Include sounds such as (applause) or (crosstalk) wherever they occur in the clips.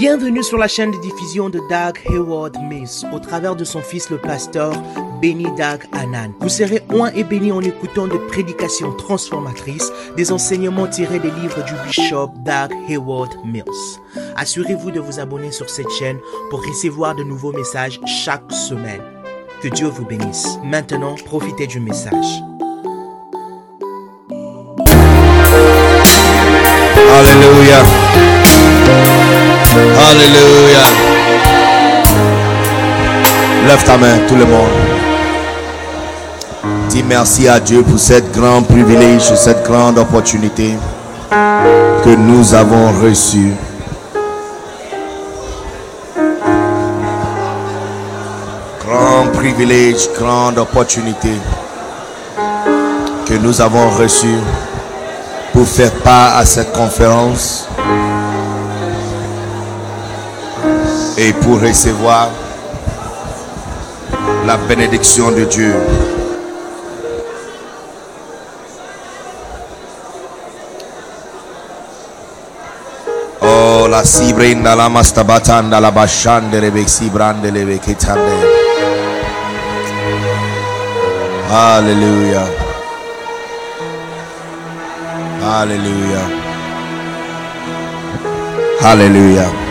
Bienvenue sur la chaîne de diffusion de Doug Hayward Mills au travers de son fils le pasteur Benny Doug Anan. Vous serez oint et béni en écoutant des prédications transformatrices, des enseignements tirés des livres du bishop Doug Hayward Mills. Assurez-vous de vous abonner sur cette chaîne pour recevoir de nouveaux messages chaque semaine. Que Dieu vous bénisse. Maintenant, profitez du message. Alléluia. Alléluia. Lève ta main, tout le monde. Dis merci à Dieu pour cette grand privilège, cette grande opportunité que nous avons reçue. Grand privilège, grande opportunité que nous avons reçue pour faire part à cette conférence et pour recevoir la bénédiction de Dieu. Oh, la sibrinda la mastabatanda la bashande le sibrande le bekitande. Alléluia. Alléluia. Alléluia.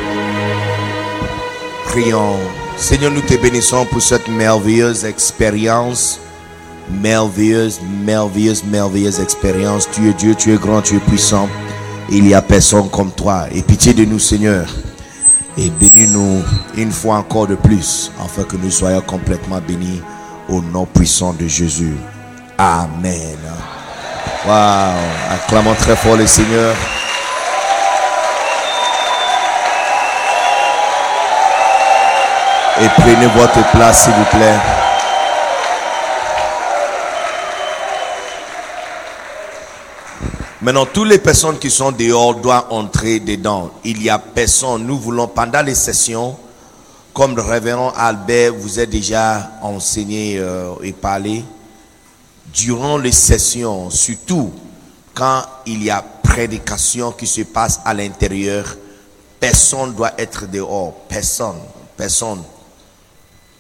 Prions. Seigneur, nous te bénissons pour cette merveilleuse expérience. Merveilleuse, merveilleuse, merveilleuse expérience. Tu es Dieu, tu es grand, tu es puissant. Il n'y a personne comme toi. Et pitié de nous, Seigneur. Et bénis-nous une fois encore de plus, afin que nous soyons complètement bénis au nom puissant de Jésus. Amen. Wow. Acclamons très fort le Seigneur. Et prenez votre place, s'il vous plaît. Maintenant, toutes les personnes qui sont dehors doivent entrer dedans. Il y a personne. Nous voulons, pendant les sessions, comme le révérend Albert vous a déjà enseigné euh, et parlé, durant les sessions, surtout quand il y a prédication qui se passe à l'intérieur, personne doit être dehors. Personne. Personne.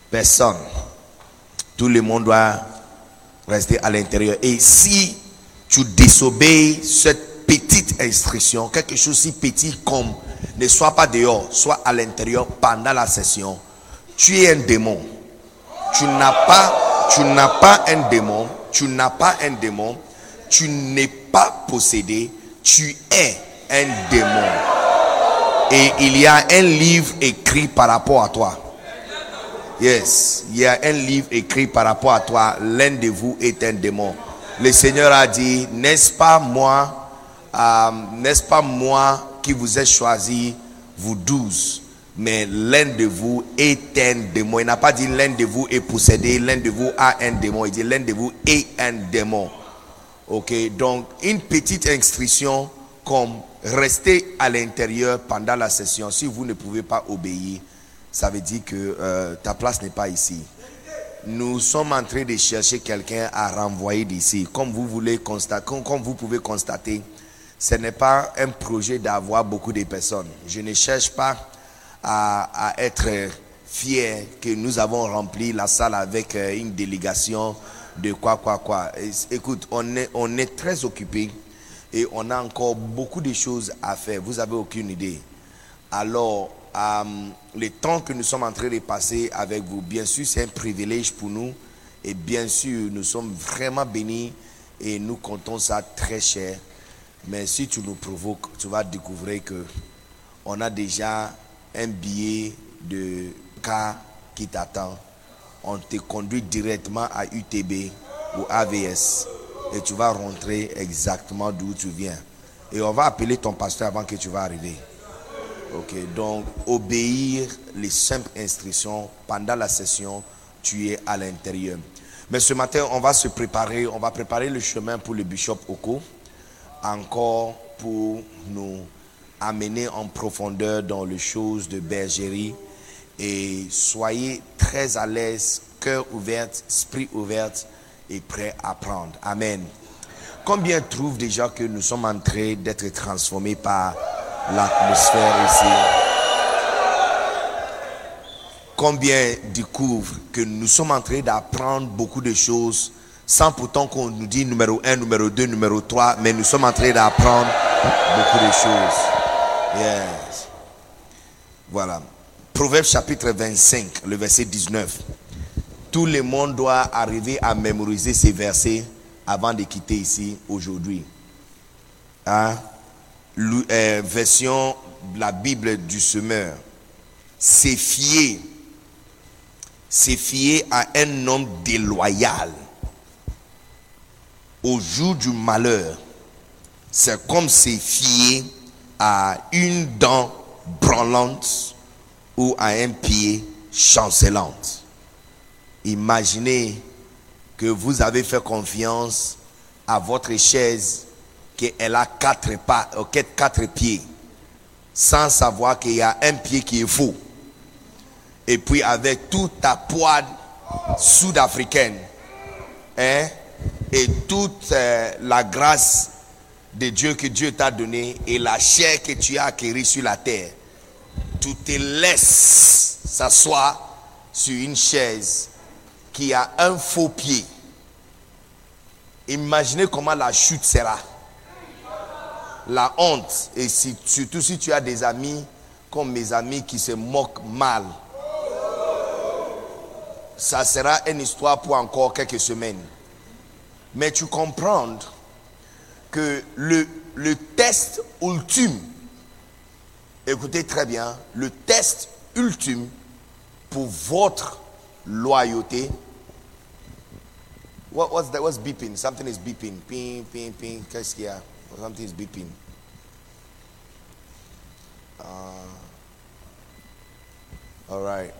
Personne. Tout le monde doit rester à l'intérieur. Et si tu désobéis cette petite instruction, quelque chose si petit comme ne sois pas dehors, sois à l'intérieur pendant la session, tu es un démon. Tu n'as pas, tu n'as pas un démon, tu n'as pas un démon, tu n'es pas possédé, tu es un démon. Et il y a un livre écrit par rapport à toi. Yes, il y a un livre écrit par rapport à toi. L'un de vous est un démon. Le Seigneur a dit, n'est-ce pas moi, euh, n'est-ce pas moi qui vous ai choisi, vous douze, mais l'un de vous est un démon. Il n'a pas dit l'un de vous est possédé, l'un de vous a un démon. Il dit l'un de vous est un démon. Ok, donc une petite instruction comme rester à l'intérieur pendant la session. Si vous ne pouvez pas obéir, ça veut dire que euh, ta place n'est pas ici. Nous sommes en train de chercher quelqu'un à renvoyer d'ici. Comme vous pouvez constater, ce n'est pas un projet d'avoir beaucoup de personnes. Je ne cherche pas à, être fier que nous avons rempli la salle avec euh, une délégation de quoi, quoi, quoi. Écoute, on est, on est très occupé et on a encore beaucoup de choses à faire. Vous avez aucune idée. Alors, euh, le temps que nous sommes en train de passer avec vous, bien sûr, c'est un privilège pour nous. Et bien sûr, nous sommes vraiment bénis et nous comptons ça très cher. Mais si tu nous provoques, tu vas découvrir que on a déjà un billet de cas qui t'attend. On te conduit directement à UTB ou AVS et tu vas rentrer exactement d'où tu viens. Et on va appeler ton pasteur avant que tu vas arriver. Ok, donc obéir les simples instructions pendant la session, tu es à l'intérieur. Mais ce matin, on va se préparer, on va préparer le chemin pour le bishop Oko, encore pour nous amener en profondeur dans les choses de bergerie. Et soyez très à l'aise, cœur ouvert, esprit ouvert et prêt à apprendre. Amen. Combien trouvent déjà que nous sommes en train d'être transformés par l'atmosphère ici. combien découvrent que nous sommes en train d'apprendre beaucoup de choses sans pourtant qu'on nous dit numéro 1, numéro 2, numéro 3, mais nous sommes en train d'apprendre beaucoup de choses. Yes. Voilà. Proverbe chapitre 25, le verset 19. Tout le monde doit arriver à mémoriser ces versets avant de quitter ici aujourd'hui. Hein? Euh, version la Bible du semeur. C'est fier. C'est fier à un homme déloyal. Au jour du malheur, c'est comme c'est fier à une dent branlante ou à un pied chancelante. Imaginez que vous avez fait confiance à votre chaise qu'elle a quatre, pas, euh, quatre pieds, sans savoir qu'il y a un pied qui est faux. Et puis avec toute ta poids sud-africaine, hein, et toute euh, la grâce de Dieu que Dieu t'a donnée et la chair que tu as acquérie sur la terre, tu te laisses s'asseoir sur une chaise qui a un faux pied. Imaginez comment la chute sera la honte, et surtout si tu as des amis comme mes amis qui se moquent mal, ça sera une histoire pour encore quelques semaines. Mais tu comprends que le, le test ultime, écoutez très bien, le test ultime pour votre loyauté. What, what's that? What's beeping? Something is beeping. Ping, ping, ping. Qu'est-ce qu'il y a? Something is beeping. Uh, all right.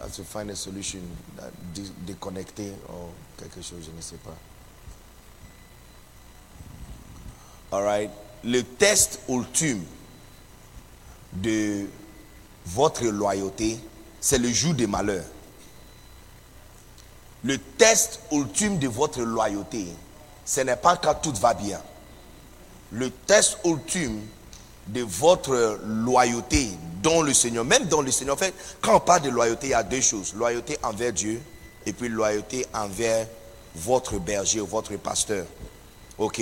Have to find a solution. That déconnecter or quelque chose, je ne sais pas. All right. Le test ultime de votre loyauté, c'est le jour des malheurs. Le test ultime de votre loyauté, ce n'est pas quand tout va bien le test ultime de votre loyauté dans le Seigneur, même dans le Seigneur. En fait, quand on parle de loyauté, il y a deux choses. Loyauté envers Dieu et puis loyauté envers votre berger ou votre pasteur. OK?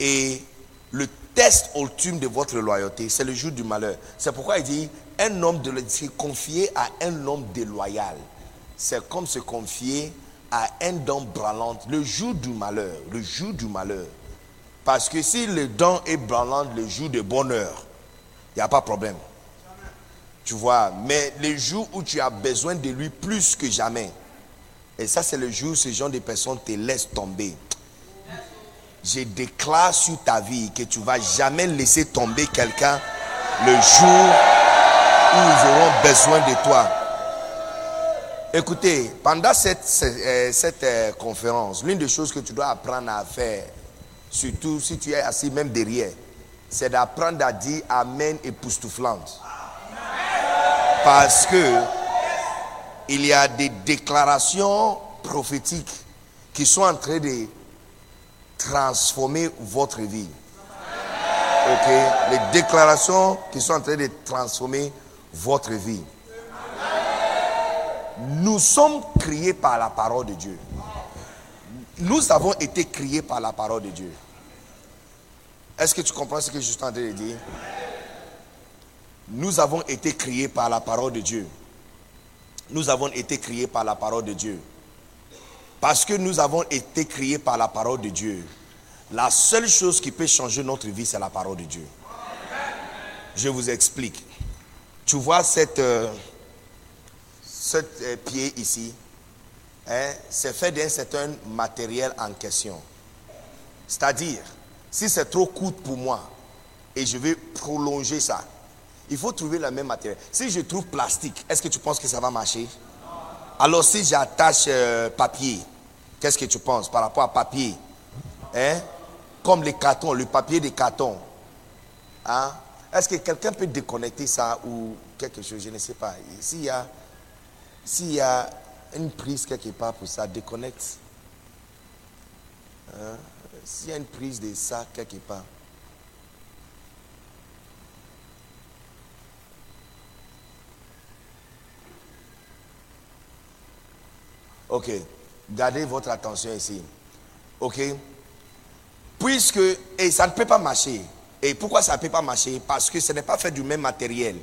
Et le test ultime de votre loyauté, c'est le jour du malheur. C'est pourquoi il dit, un homme de se confier à un homme déloyal. C'est comme se confier à un homme branlant. Le jour du malheur, le jour du malheur. Parce que si le don est branlant le jour de bonheur, il n'y a pas de problème. Tu vois, mais les jours où tu as besoin de lui plus que jamais, et ça c'est le jour où ce genre de personnes te laissent tomber. Je déclare sur ta vie que tu ne vas jamais laisser tomber quelqu'un le jour où ils auront besoin de toi. Écoutez, pendant cette, cette, euh, conférence, l'une des choses que tu dois apprendre à faire, surtout si tu es assis même derrière, c'est d'apprendre à dire Amen époustouflante. Parce que il y a des déclarations prophétiques qui sont en train de transformer votre vie. Ok? Les déclarations qui sont en train de transformer votre vie. Nous sommes créés par la parole de Dieu. Nous avons été créés par la parole de Dieu. Est-ce que tu comprends ce que je suis en train de dire? Nous avons été créés par la parole de Dieu. Nous avons été créés par la parole de Dieu. Parce que nous avons été créés par la parole de Dieu, la seule chose qui peut changer notre vie, c'est la parole de Dieu. Je vous explique. Tu vois cette, euh, euh, pied ici? Hein, c'est fait d'un certain matériel en question. C'est-à-dire, si c'est trop court pour moi et je vais prolonger ça, il faut trouver le même matériel. Si je trouve plastique, est-ce que tu penses que ça va marcher? Alors si j'attache euh, papier, qu'est-ce que tu penses par rapport à papier? Hein? Comme les cartons, le papier des cartons. Hein? Est-ce que quelqu'un peut déconnecter ça ou quelque chose? Je ne sais pas. S'il y a, s'il y a une prise quelque part pour ça, déconnecte. Hein? S'il y a une prise de ça quelque part. Ok. Gardez votre attention ici. Ok? Puisque, et ça ne peut pas marcher. Et pourquoi ça ne peut pas marcher? Parce que ce n'est pas fait du même matériel.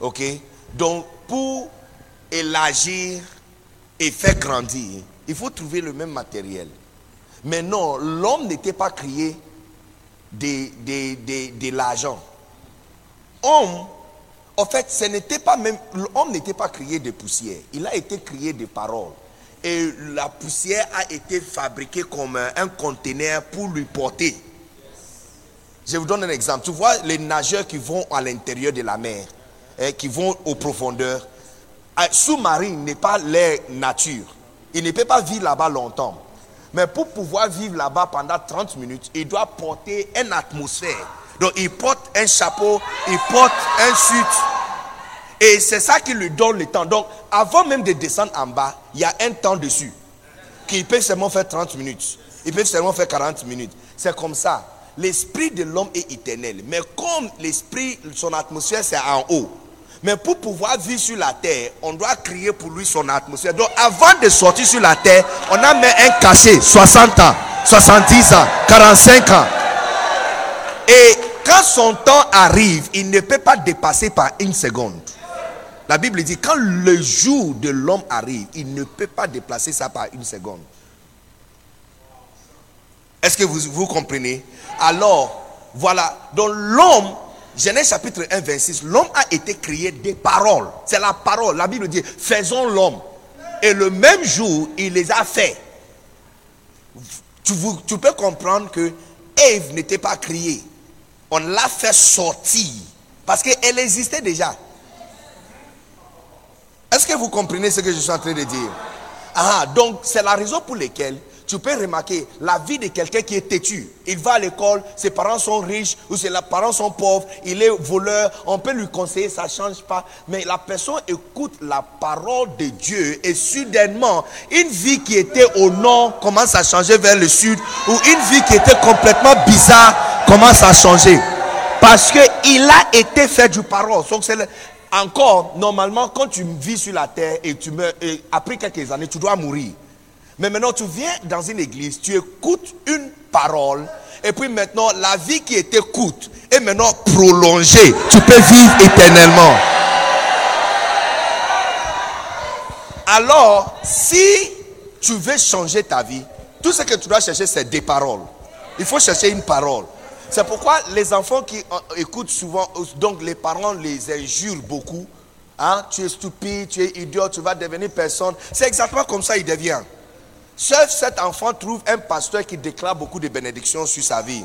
Ok? Donc, pour élargir et faire grandir, il faut trouver le même matériel. Mais non, l'homme n'était pas créé de, de, de, l'argent. Homme, en fait, ce n'était pas même. L'homme n'était pas créé de poussière. Il a été créé de paroles. Et la poussière a été fabriquée comme un, conteneur pour lui porter. Je vous donne un exemple. Tu vois les nageurs qui vont à l'intérieur de la mer, hein, qui vont aux profondeurs. Sous-marin n'est pas leur nature. Il ne peut pas vivre là-bas longtemps. Mais pour pouvoir vivre là-bas pendant 30 minutes, il doit porter une atmosphère. Donc il porte un chapeau, il porte un suit. Et c'est ça qui lui donne le temps. Donc avant même de descendre en bas, il y a un temps dessus. Qu'il peut seulement faire 30 minutes. Il peut seulement faire 40 minutes. C'est comme ça. L'esprit de l'homme est éternel. Mais comme l'esprit, son atmosphère, c'est en haut. Mais pour pouvoir vivre sur la terre, on doit crier pour lui son atmosphère. Donc avant de sortir sur la terre, on a mis un cachet, 60 ans, 70 ans, 45 ans. Et quand son temps arrive, il ne peut pas dépasser par une seconde. La Bible dit, quand le jour de l'homme arrive, il ne peut pas déplacer ça par une seconde. Est-ce que vous, vous comprenez? Alors, voilà. Donc l'homme Genèse chapitre 1, 26, l'homme a été créé des paroles. C'est la parole. La Bible dit, faisons l'homme. Et le même jour, il les a fait. Tu, tu peux comprendre que Ève n'était pas créée. On l'a fait sortir. Parce qu'elle existait déjà. Est-ce que vous comprenez ce que je suis en train de dire? Ah, donc c'est la raison pour laquelle tu peux remarquer la vie de quelqu'un qui est têtu. Il va à l'école, ses parents sont riches ou ses parents sont pauvres, il est voleur, on peut lui conseiller, ça ne change pas. Mais la personne écoute la parole de Dieu et soudainement, une vie qui était au nord commence à changer vers le sud ou une vie qui était complètement bizarre commence à changer. Parce qu'il a été fait du parole. Donc c'est encore, normalement, quand tu vis sur la terre et tu meurs, et après quelques années, tu dois mourir. Mais maintenant, tu viens dans une église, tu écoutes une parole, et puis maintenant, la vie qui était courte est maintenant prolongée. Tu peux vivre éternellement. Alors, si tu veux changer ta vie, tout ce que tu dois chercher, c'est des paroles. Il faut chercher une parole. C'est pourquoi les enfants qui écoutent souvent, donc les parents les injurent beaucoup. Hein? Tu es stupide, tu es idiot, tu vas devenir personne. C'est exactement comme ça il devient. Seul cet enfant trouve un pasteur qui déclare beaucoup de bénédictions sur sa vie.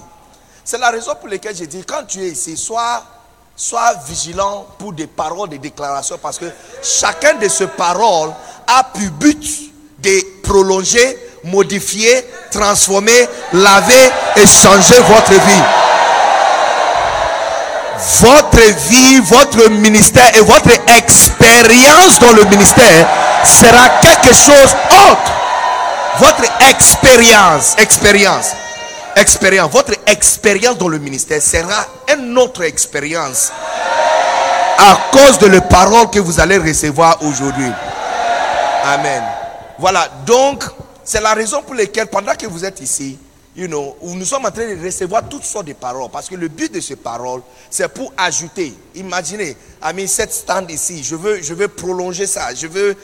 C'est la raison pour laquelle j'ai dit, quand tu es ici, sois, sois vigilant pour des paroles, des déclarations, parce que chacun de ces paroles a pour but de prolonger, modifier, transformer, laver et changer votre vie. Votre vie, votre ministère et votre expérience dans le ministère sera quelque chose autre votre expérience, expérience, expérience, votre expérience dans le ministère sera une autre expérience à cause de les paroles que vous allez recevoir aujourd'hui. Amen. Voilà, donc c'est la raison pour laquelle pendant que vous êtes ici, you know, nous sommes en train de recevoir toutes sortes de paroles. Parce que le but de ces paroles, c'est pour ajouter. Imaginez, mis cette stand ici, je veux, je veux prolonger ça. Je veux,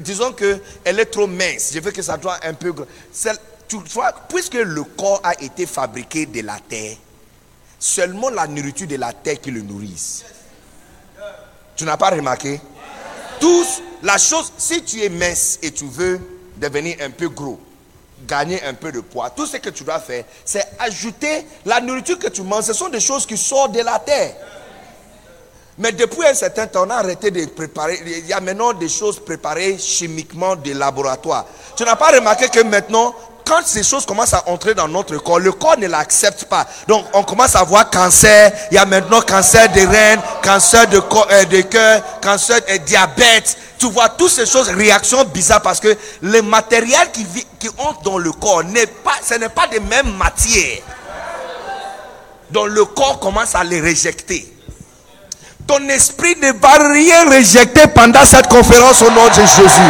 disons qu'elle est trop mince. Je veux que ça soit un peu. Toutefois, puisque le corps a été fabriqué de la terre, seulement la nourriture de la terre qui le nourrisse. Tu n'as pas remarqué? Tous, la chose, si tu es mince et tu veux devenir un peu gros, gagner un peu de poids. Tout ce que tu dois faire, c'est ajouter la nourriture que tu manges. Ce sont des choses qui sortent de la terre. Mais depuis un certain temps, on a arrêté de préparer. Il y a maintenant des choses préparées chimiquement des laboratoires. Tu n'as pas remarqué que maintenant, quand ces choses commencent à entrer dans notre corps, le corps ne l'accepte pas. Donc, on commence à voir cancer. Il y a maintenant cancer des reins, cancer de, euh, cœur, cancer de diabète. Tu vois toutes ces choses, réactions bizarres parce que le matériel qui, vit, qui entre dans le corps, n'est pas, ce n'est pas des mêmes matières. Donc le corps commence à les réjecter. Ton esprit ne va rien réjecter pendant cette conférence au nom de Jésus.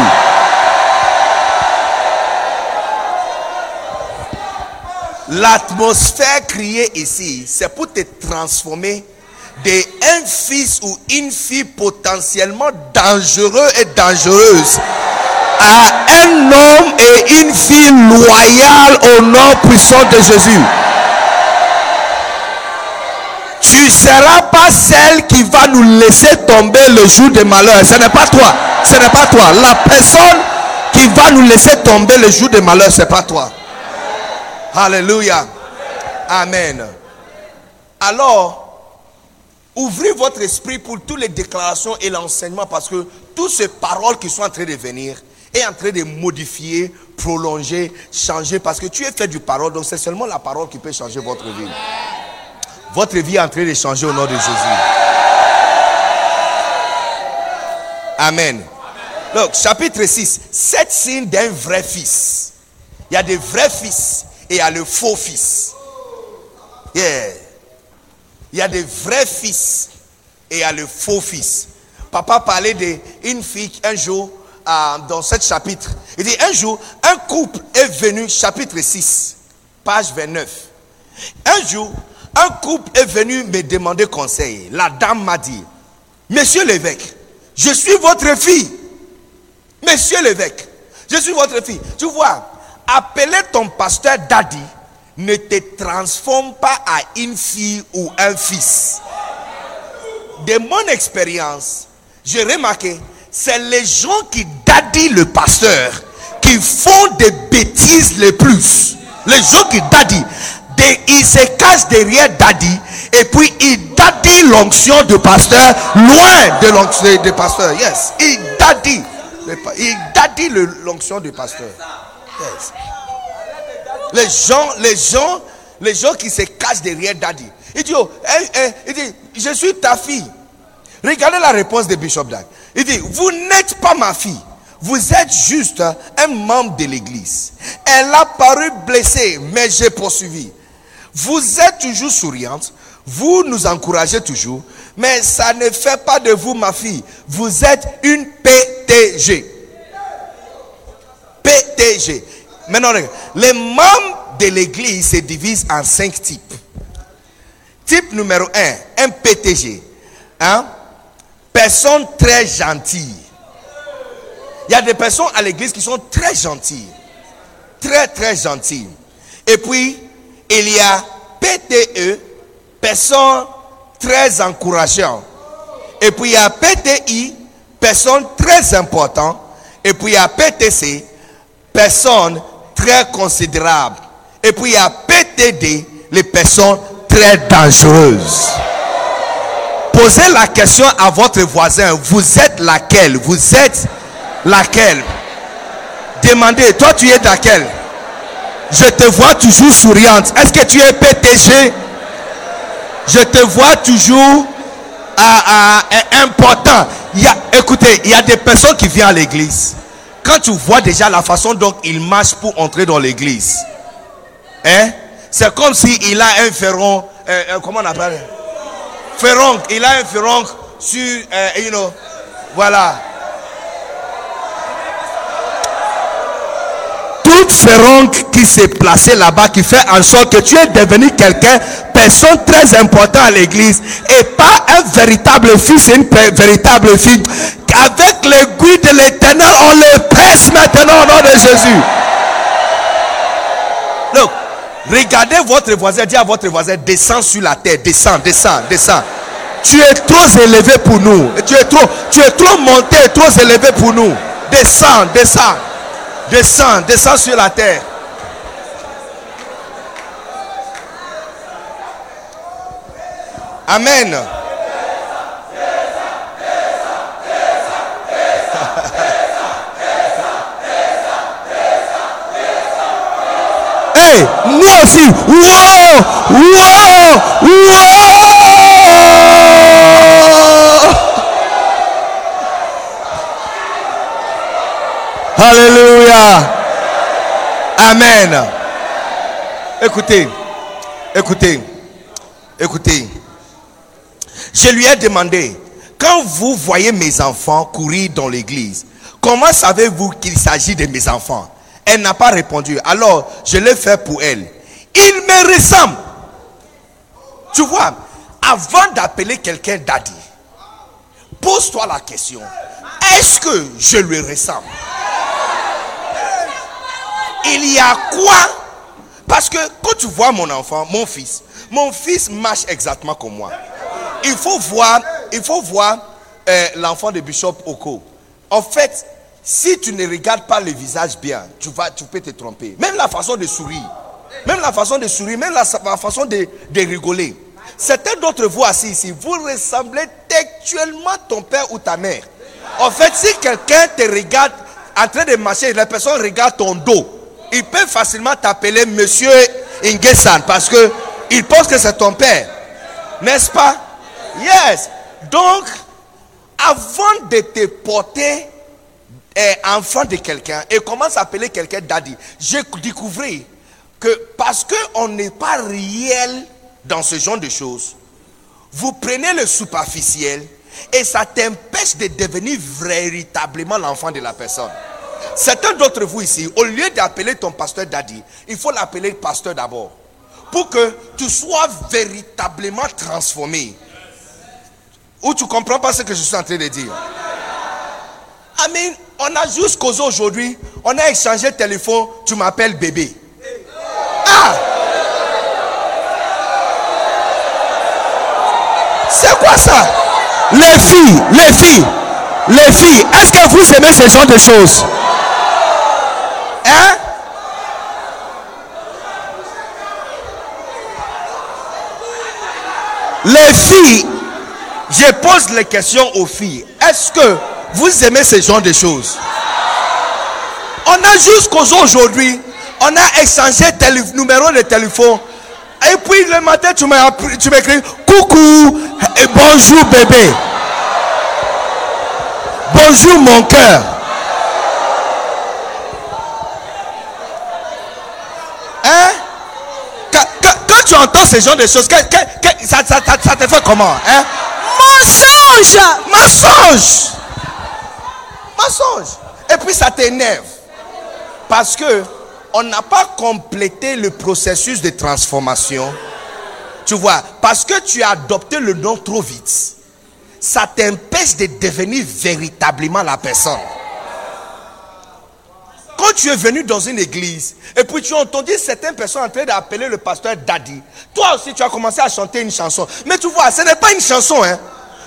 L'atmosphère créée ici, c'est pour te transformer d'un fils ou une fille potentiellement dangereux et dangereuse à un homme et une fille loyale au nom puissant de Jésus. Tu ne seras pas celle qui va nous laisser tomber le jour de malheur. Ce n'est pas toi. Ce n'est pas toi. La personne qui va nous laisser tomber le jour de malheur, ce n'est pas toi. Alléluia. Amen. Alors, ouvrez votre esprit pour toutes les déclarations et l'enseignement parce que toutes ces paroles qui sont en train de venir est en train de modifier, prolonger, changer parce que tu es fait du parole. Donc c'est seulement la parole qui peut changer votre vie. Votre vie est en train de changer au nom de Jésus. Amen. Donc, chapitre 6. Sept signes d'un vrai fils. Il y a des vrais fils et il y a le faux fils. Yeah. Il y a des vrais fils et il y a le faux fils. Papa parlait d'une fille un jour euh, dans ce chapitre. Il dit un jour, un couple est venu, chapitre 6, page 29. Un jour, un couple est venu me demander conseil. La dame m'a dit, Monsieur l'évêque, je suis votre fille. Monsieur l'évêque, je suis votre fille. Tu vois, appeler ton pasteur daddy ne te transforme pas à une fille ou un fils. De mon expérience, j'ai remarqué, c'est les gens qui daddy le pasteur qui font des bêtises les plus. Les gens qui daddy il se cache derrière Daddy et puis il daddy l'onction de pasteur loin de l'onction de pasteur. Yes, il daddy. Il daddy l'onction de pasteur. Yes. Les gens, les gens, les gens qui se cachent derrière Daddy. Il dit, oh, il dit, je suis ta fille. Regardez la réponse de Bishop Dag. Il dit, vous n'êtes pas ma fille. Vous êtes juste un membre de l'église. Elle a paru blessée, mais j'ai poursuivi. Vous êtes toujours souriante, vous nous encouragez toujours, mais ça ne fait pas de vous ma fille. Vous êtes une PTG. PTG. Maintenant, les membres de l'église se divisent en cinq types. Type numéro un, un PTG. Hein? Personne très gentille. Il y a des personnes à l'église qui sont très gentilles. Très, très gentilles. Et puis, il y a PTE, personne très encourageant. Et puis il y a PTI, personne très important. Et puis il y a PTC, personne très considérable. Et puis il y a PTD, les personnes très dangereuses. Posez la question à votre voisin, vous êtes laquelle? Vous êtes laquelle? Demandez, toi tu es laquelle? Je te vois toujours souriante. Est-ce que tu es PTG Je te vois toujours important. Il y a, écoutez, il y a des personnes qui viennent à l'église. Quand tu vois déjà la façon dont il marche pour entrer dans l'église, hein, c'est comme s'il a un ferron, euh, euh, comment on appelle Ferron, il a un ferron sur, euh, you know, voilà. toute qui s'est placée là-bas, qui fait en sorte que tu es devenu quelqu'un, personne très important à l'église, et pas un véritable fils et une véritable fille. Avec l'aiguille de l'éternel, on le presse maintenant au nom de Jésus. Donc, regardez votre voisin, dis à votre voisin, descends sur la terre, descends, descends, descends. Tu es trop élevé pour nous. Tu es trop, tu es trop monté, trop élevé pour nous. Descends, descends. Descends, descends sur la terre. Amen. Nous aussi. Alléluia. Amen. Écoutez, écoutez, écoutez. Je lui ai demandé, quand vous voyez mes enfants courir dans l'église, comment savez-vous qu'il s'agit de mes enfants? Elle n'a pas répondu. Alors, je l'ai fait pour elle. il me ressemble. Tu vois, avant d'appeler quelqu'un daddy, pose-toi la question, est-ce que je lui ressemble? Il y a quoi? Parce que quand tu vois mon enfant, mon fils, mon fils marche exactement comme moi. Il faut voir, il faut voir euh, l'enfant de Bishop Oko. En fait, si tu ne regardes pas le visage bien, tu, vas, tu peux te tromper. Même la façon de sourire, même la façon de sourire, même la, façon de, rigoler. Certains d'entre vous assis ici, vous ressemblez textuellement ton père ou ta mère. En fait, si quelqu'un te regarde en train de marcher, la personne regarde ton dos, il peut facilement t'appeler monsieur Ingesan parce que il pense que c'est ton père. N'est-ce pas? Yes. Donc, avant de te porter enfant de quelqu'un et commence à appeler quelqu'un daddy, j'ai découvert que parce qu'on n'est pas réel dans ce genre de choses, vous prenez le superficiel et ça t'empêche de devenir véritablement l'enfant de la personne. Certains d'entre vous ici, au lieu d'appeler ton pasteur daddy, il faut l'appeler pasteur d'abord. Pour que tu sois véritablement transformé. Ou tu comprends pas ce que je suis en train de dire? Amen. On a juste causé aujourd'hui. On a échangé téléphone. Tu m'appelles bébé. Ah! C'est quoi ça? Les filles, les filles, les filles, est-ce que vous aimez ce genre de choses? Hein? Les filles, je pose les questions aux filles. Est-ce que vous aimez ce genre de choses On a jusqu'aujourd'hui, on a échangé numéro de téléphone. Et puis le matin, tu m'écris coucou et bonjour bébé. Bonjour mon cœur. Hein? Quand, tu entends ce genre de choses, ça, te fait comment? Hein? Mensonge! Mensonge! Et puis ça t'énerve. Parce que on n'a pas complété le processus de transformation. Tu vois, parce que tu as adopté le nom trop vite, ça t'empêche de devenir véritablement la personne. Quand tu es venu dans une église et puis tu as entendu certaines personnes en train d'appeler le pasteur Daddy, toi aussi tu as commencé à chanter une chanson. Mais tu vois, ce n'est pas une chanson. Hein.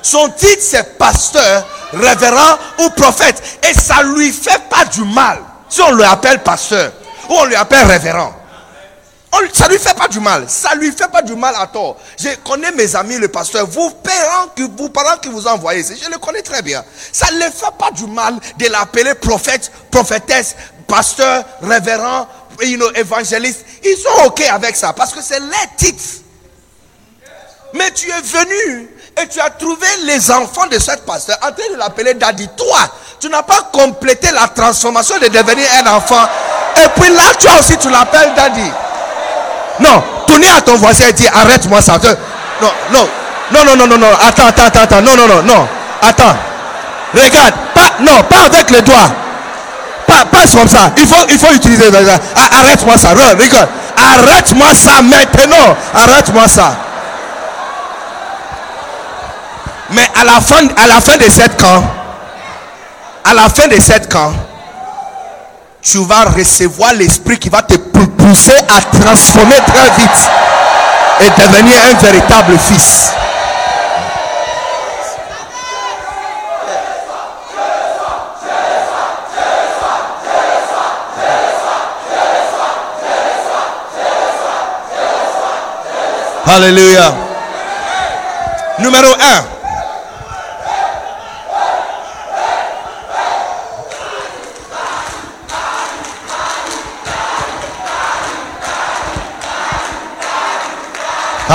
Son titre c'est pasteur, révérend ou prophète. Et ça lui fait pas du mal si on le appelle pasteur ou on lui appelle révérend. ça lui fait pas du mal. Ça lui fait pas du mal à tort. Je connais mes amis, le pasteur, vos parents, que, vos parents qui vous envoyé, je le connais très bien. Ça ne fait pas du mal de l'appeler prophète, prophétesse, pasteur, révérend, you know, évangéliste. Ils sont OK avec ça parce que c'est les titres. Mais tu es venu et tu as trouvé les enfants de cette pasteur en train de l'appeler daddy. Toi, tu n'as pas complété la transformation de devenir un enfant. Et puis là, toi aussi, tu l'appelles daddy. Non, tournez à ton voisin et dis arrête-moi ça. Non, non, non, non, non, non, non, attends, attends, attends, non, non, non, non, attends. Regarde, pas, non, pas avec les doigts. Pas, pas comme ça. Il faut, il faut utiliser. Arrête-moi ça. Regarde. Arrête-moi ça maintenant. Arrête-moi ça. Mais à la fin, à la fin de cette camp, à la fin de cette camp, tu vas recevoir l'esprit qui va te pousser à transformer très vite et devenir un véritable fils. Alléluia. Numéro 1.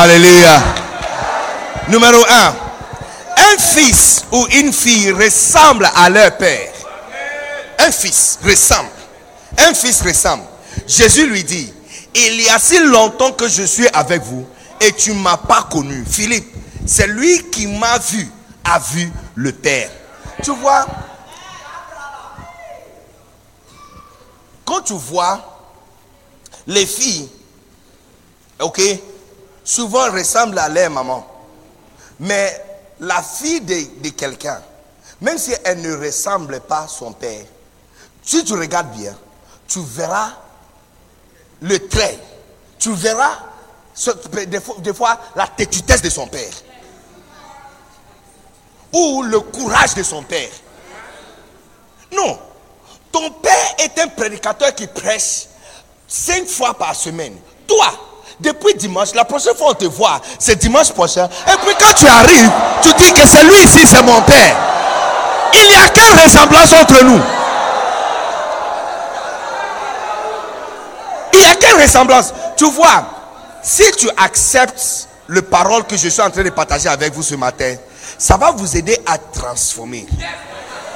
Alléluia. Numéro 1. Un fils ou une fille ressemble à leur père. Un fils ressemble. Un fils ressemble. Jésus lui dit, il y a si longtemps que je suis avec vous et tu ne m'as pas connu. Philippe, c'est lui qui m'a vu, a vu le Père. Tu vois, quand tu vois les filles ok, souvent ressemblent à leur maman. Mais la fille de, quelqu'un, même si elle ne ressemble pas à son père, si tu regardes bien, tu verras le trait, tu verras ce- des fois, des fois la têtutesse de son père ou le courage de son père. Non, ton père est un prédicateur qui prêche cinq fois par semaine. Toi, depuis dimanche, la prochaine fois on te voit, c'est dimanche prochain. Et puis quand tu arrives, tu dis que c'est lui ici, c'est mon père. Il n'y a quelle ressemblance entre nous? Il n'y a quelle ressemblance? Tu vois, si tu acceptes le parole que je suis en train de partager avec vous ce matin, ça va vous aider à transformer.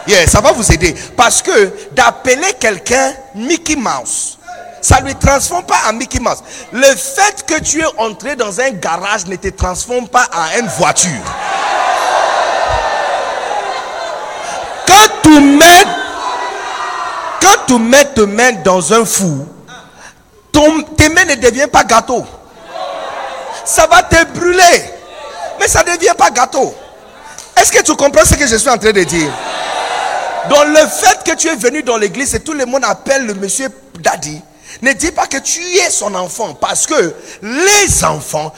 Yeah, ça va vous aider. Parce que d'appeler quelqu'un Mickey Mouse, ça ne lui transforme pas en Mickey Mouse. Le fait que tu es entré dans un garage ne te transforme pas en une voiture. Quand tu mets, quand tu mets tes mains dans un four, tes mains ne deviennent pas gâteau. Ça va te brûler. Mais ça ne devient pas gâteau. Est-ce que tu comprends ce que je suis en train de dire? Donc le fait que tu es venu dans l'église et tout le monde appelle le monsieur daddy, ne dis pas que tu es son enfant parce que les enfants,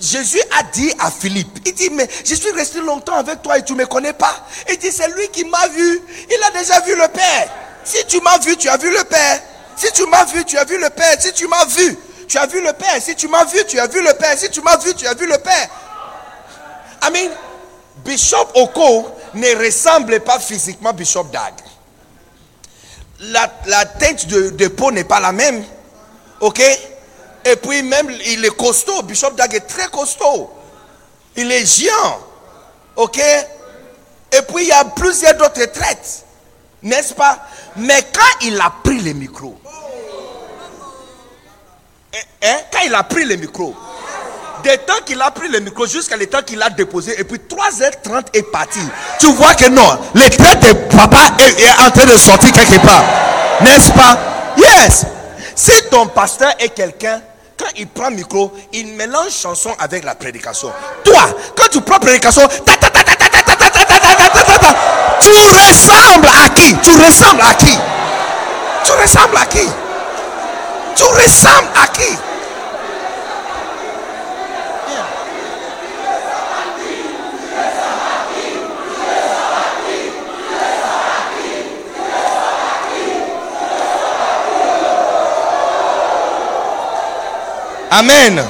Jésus a dit à Philippe, il dit mais je suis resté longtemps avec toi et tu ne me connais pas. Il dit c'est lui qui m'a vu, il a déjà vu le Père. Si tu m'as vu, tu as vu le Père. Si tu m'as vu, tu as vu le Père. Si tu m'as vu, tu as vu le Père. Si tu m'as vu, tu as vu le Père. Si tu m'as vu, tu as vu le Père. I mean, Bishop Oko ne ressemble pas physiquement à Bishop Dag. La, de, de peau n'est pas la même. Ok? Et puis même, il est costaud. Bishop Dag est très costaud. Il est géant. Ok? Et puis il y a plusieurs d'autres traites. N'est-ce pas? Mais quand il a pris le micro, hein, hein, quand il a pris le micro, des temps qu'il a pris le micro jusqu'à le temps qu'il a déposé, et puis 3h30 est parti. Tu vois que non, le traits de papa est, est en train de sortir quelque part. N'est-ce pas? Yes! Si ton pasteur est quelqu'un quand il prend micro, il mélange chanson avec la prédication. Toi, quand tu prends prédication, tu ressembles à qui Tu ressembles à qui Tu ressembles à qui Tu ressembles à qui Amen.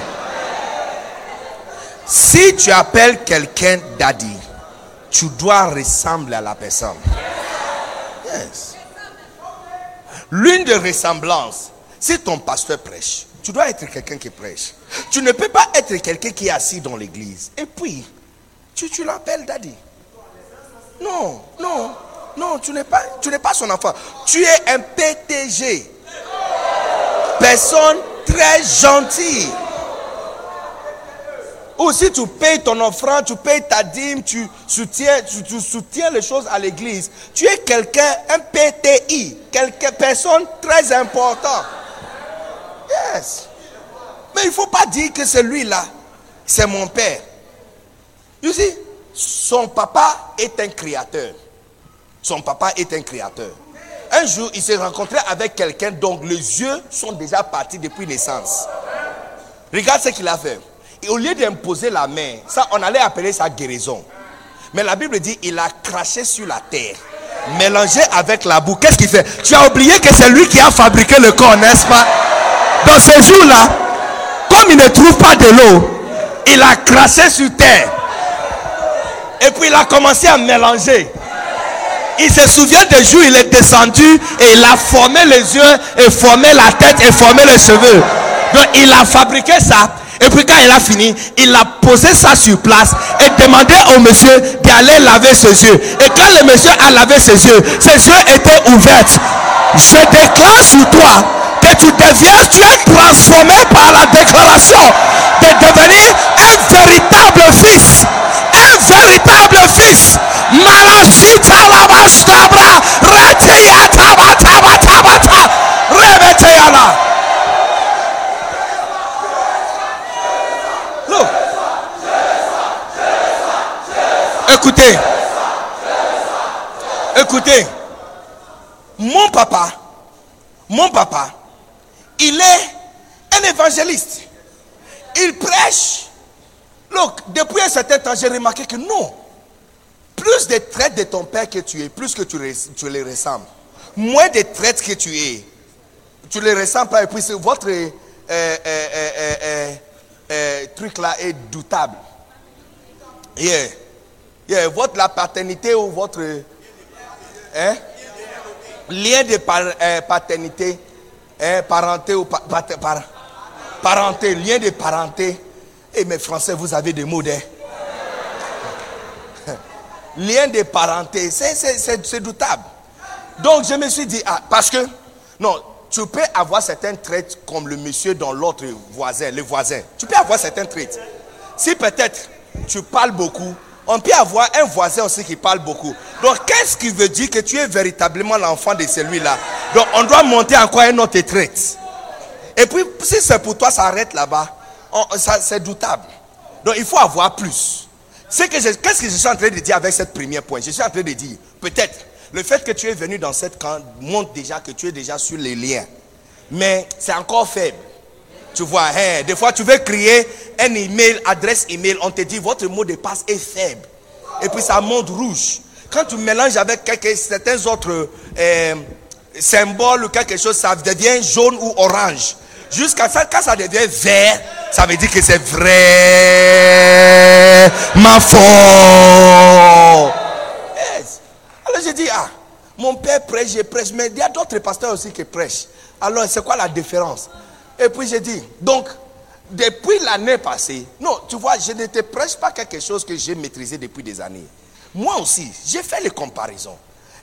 Si tu appelles quelqu'un daddy, tu dois ressembler à la personne. Yes. L'une des ressemblances, si ton pasteur prêche, tu dois être quelqu'un qui prêche. Tu ne peux pas être quelqu'un qui est assis dans l'église. Et puis, tu, tu l'appelles daddy. Non, non, non, tu n'es pas, tu n'es pas son enfant. Tu es un PTG. Personne très gentille. Ou si tu payes ton offrande, tu payes ta dîme, tu soutiens, tu, soutiens les choses à l'église. Tu es quelqu'un, un PTI, quelque personne très important. Yes. Mais il ne faut pas dire que celui-là, c'est mon père. You see, son papa est un créateur. Son papa est un créateur. Un jour, il s'est rencontré avec quelqu'un dont les yeux sont déjà partis depuis naissance. Regarde ce qu'il a fait. Et au lieu d'imposer la main, ça, on allait appeler ça guérison. Mais la Bible dit, il a craché sur la terre, mélangé avec la boue. Qu'est-ce qu'il fait? Tu as oublié que c'est lui qui a fabriqué le corps, n'est-ce pas? Dans ce jour-là, comme il ne trouve pas de l'eau, il a craché sur terre. Et puis il a commencé à mélanger. Il se souvient des jours, il est descendu et il a formé les yeux et formé la tête et formé les cheveux. Donc il a fabriqué ça. Et puis quand il a fini, il a posé ça sur place et demandé au monsieur d'aller laver ses yeux. Et quand le monsieur a lavé ses yeux, ses yeux étaient ouverts. Je déclare sur toi que tu deviens, tu es transformé par la déclaration de devenir un véritable fils. Un véritable fils sitalabastabra reteyatabatabata rebeteyala Écoutez, écoutez, mon papa, mon papa, il est un évangéliste. Il prêche. Donc, depuis un certain temps, j'ai remarqué que non, plus de traites de ton père que tu es, plus que tu, tu les ressembles. Moins de traites que tu es, tu les ressembles pas. Et puis votre euh, euh, euh, truc là est doutable. Yeah. Yeah. Votre la paternité ou votre hein? lien de paternité, hein, parenté ou par, parenté, lien de parenté. Et eh, mes Français, vous avez des mots hein? Lien de parenté, c'est doutable. Donc je me suis dit, ah, parce que, non, tu peux avoir certains traits comme le monsieur dans l'autre voisin, le voisin. Tu peux avoir certains traits. Si peut-être tu parles beaucoup, on peut avoir un voisin aussi qui parle beaucoup. Donc, qu'est-ce qui veut dire que tu es véritablement l'enfant de celui-là? Donc, on doit monter encore un autre trait. Et puis, si c'est pour toi, ça arrête là-bas, c'est doutable. Donc, il faut avoir plus. Qu'est-ce que je suis en train de dire avec cette première point? Je suis en train de dire, peut-être, le fait que tu es venu dans cette camp montre déjà que tu es déjà sur les liens. Mais c'est encore faible. Tu vois, hein, des fois tu veux créer un email, adresse email, on te dit votre mot de passe est faible. Et puis ça monte rouge. Quand tu mélanges avec quelques, certains autres euh, symboles ou quelque chose, ça devient jaune ou orange. Jusqu'à ça, quand ça devient vert, ça veut dire que c'est vrai. Ma fort. Alors j'ai dit, ah, mon père prêche, je prêche, mais il y a d'autres pasteurs aussi qui prêchent. Alors c'est quoi la différence? Et puis j'ai dit, donc, depuis l'année passée, non, tu vois, je ne te prêche pas quelque chose que j'ai maîtrisé depuis des années. Moi aussi, j'ai fait les comparaisons.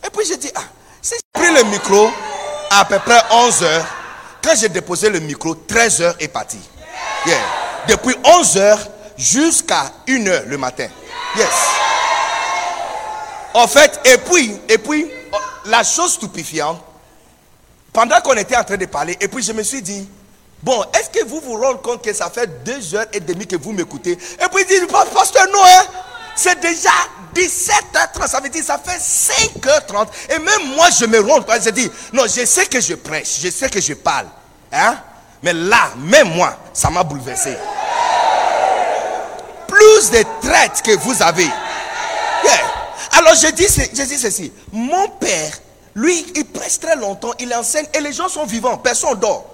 Et puis j'ai dit, ah, si j'ai pris le micro à peu près 11 heures, quand j'ai déposé le micro, 13 heures est parti. Depuis 11 heures jusqu'à 1 heure le matin. Yes. En fait, et puis, et puis, la chose stupéfiante, pendant qu'on était en train de parler, et puis je me suis dit, bon, est-ce que vous vous rendez compte que ça fait deux heures et demie que vous m'écoutez? Et puis il dit, pasteur, non, hein, c'est déjà 17h30, ça veut dire ça fait 5h30. Et même moi, je me rends compte, je dis, non, je sais que je prêche, je sais que je parle. Hein? Mais là, même moi, ça m'a bouleversé. Plus de traites que vous avez. Alors je dis, je dis ceci. Mon père, lui, il prêche très longtemps, il enseigne et les gens sont vivants, personne dort.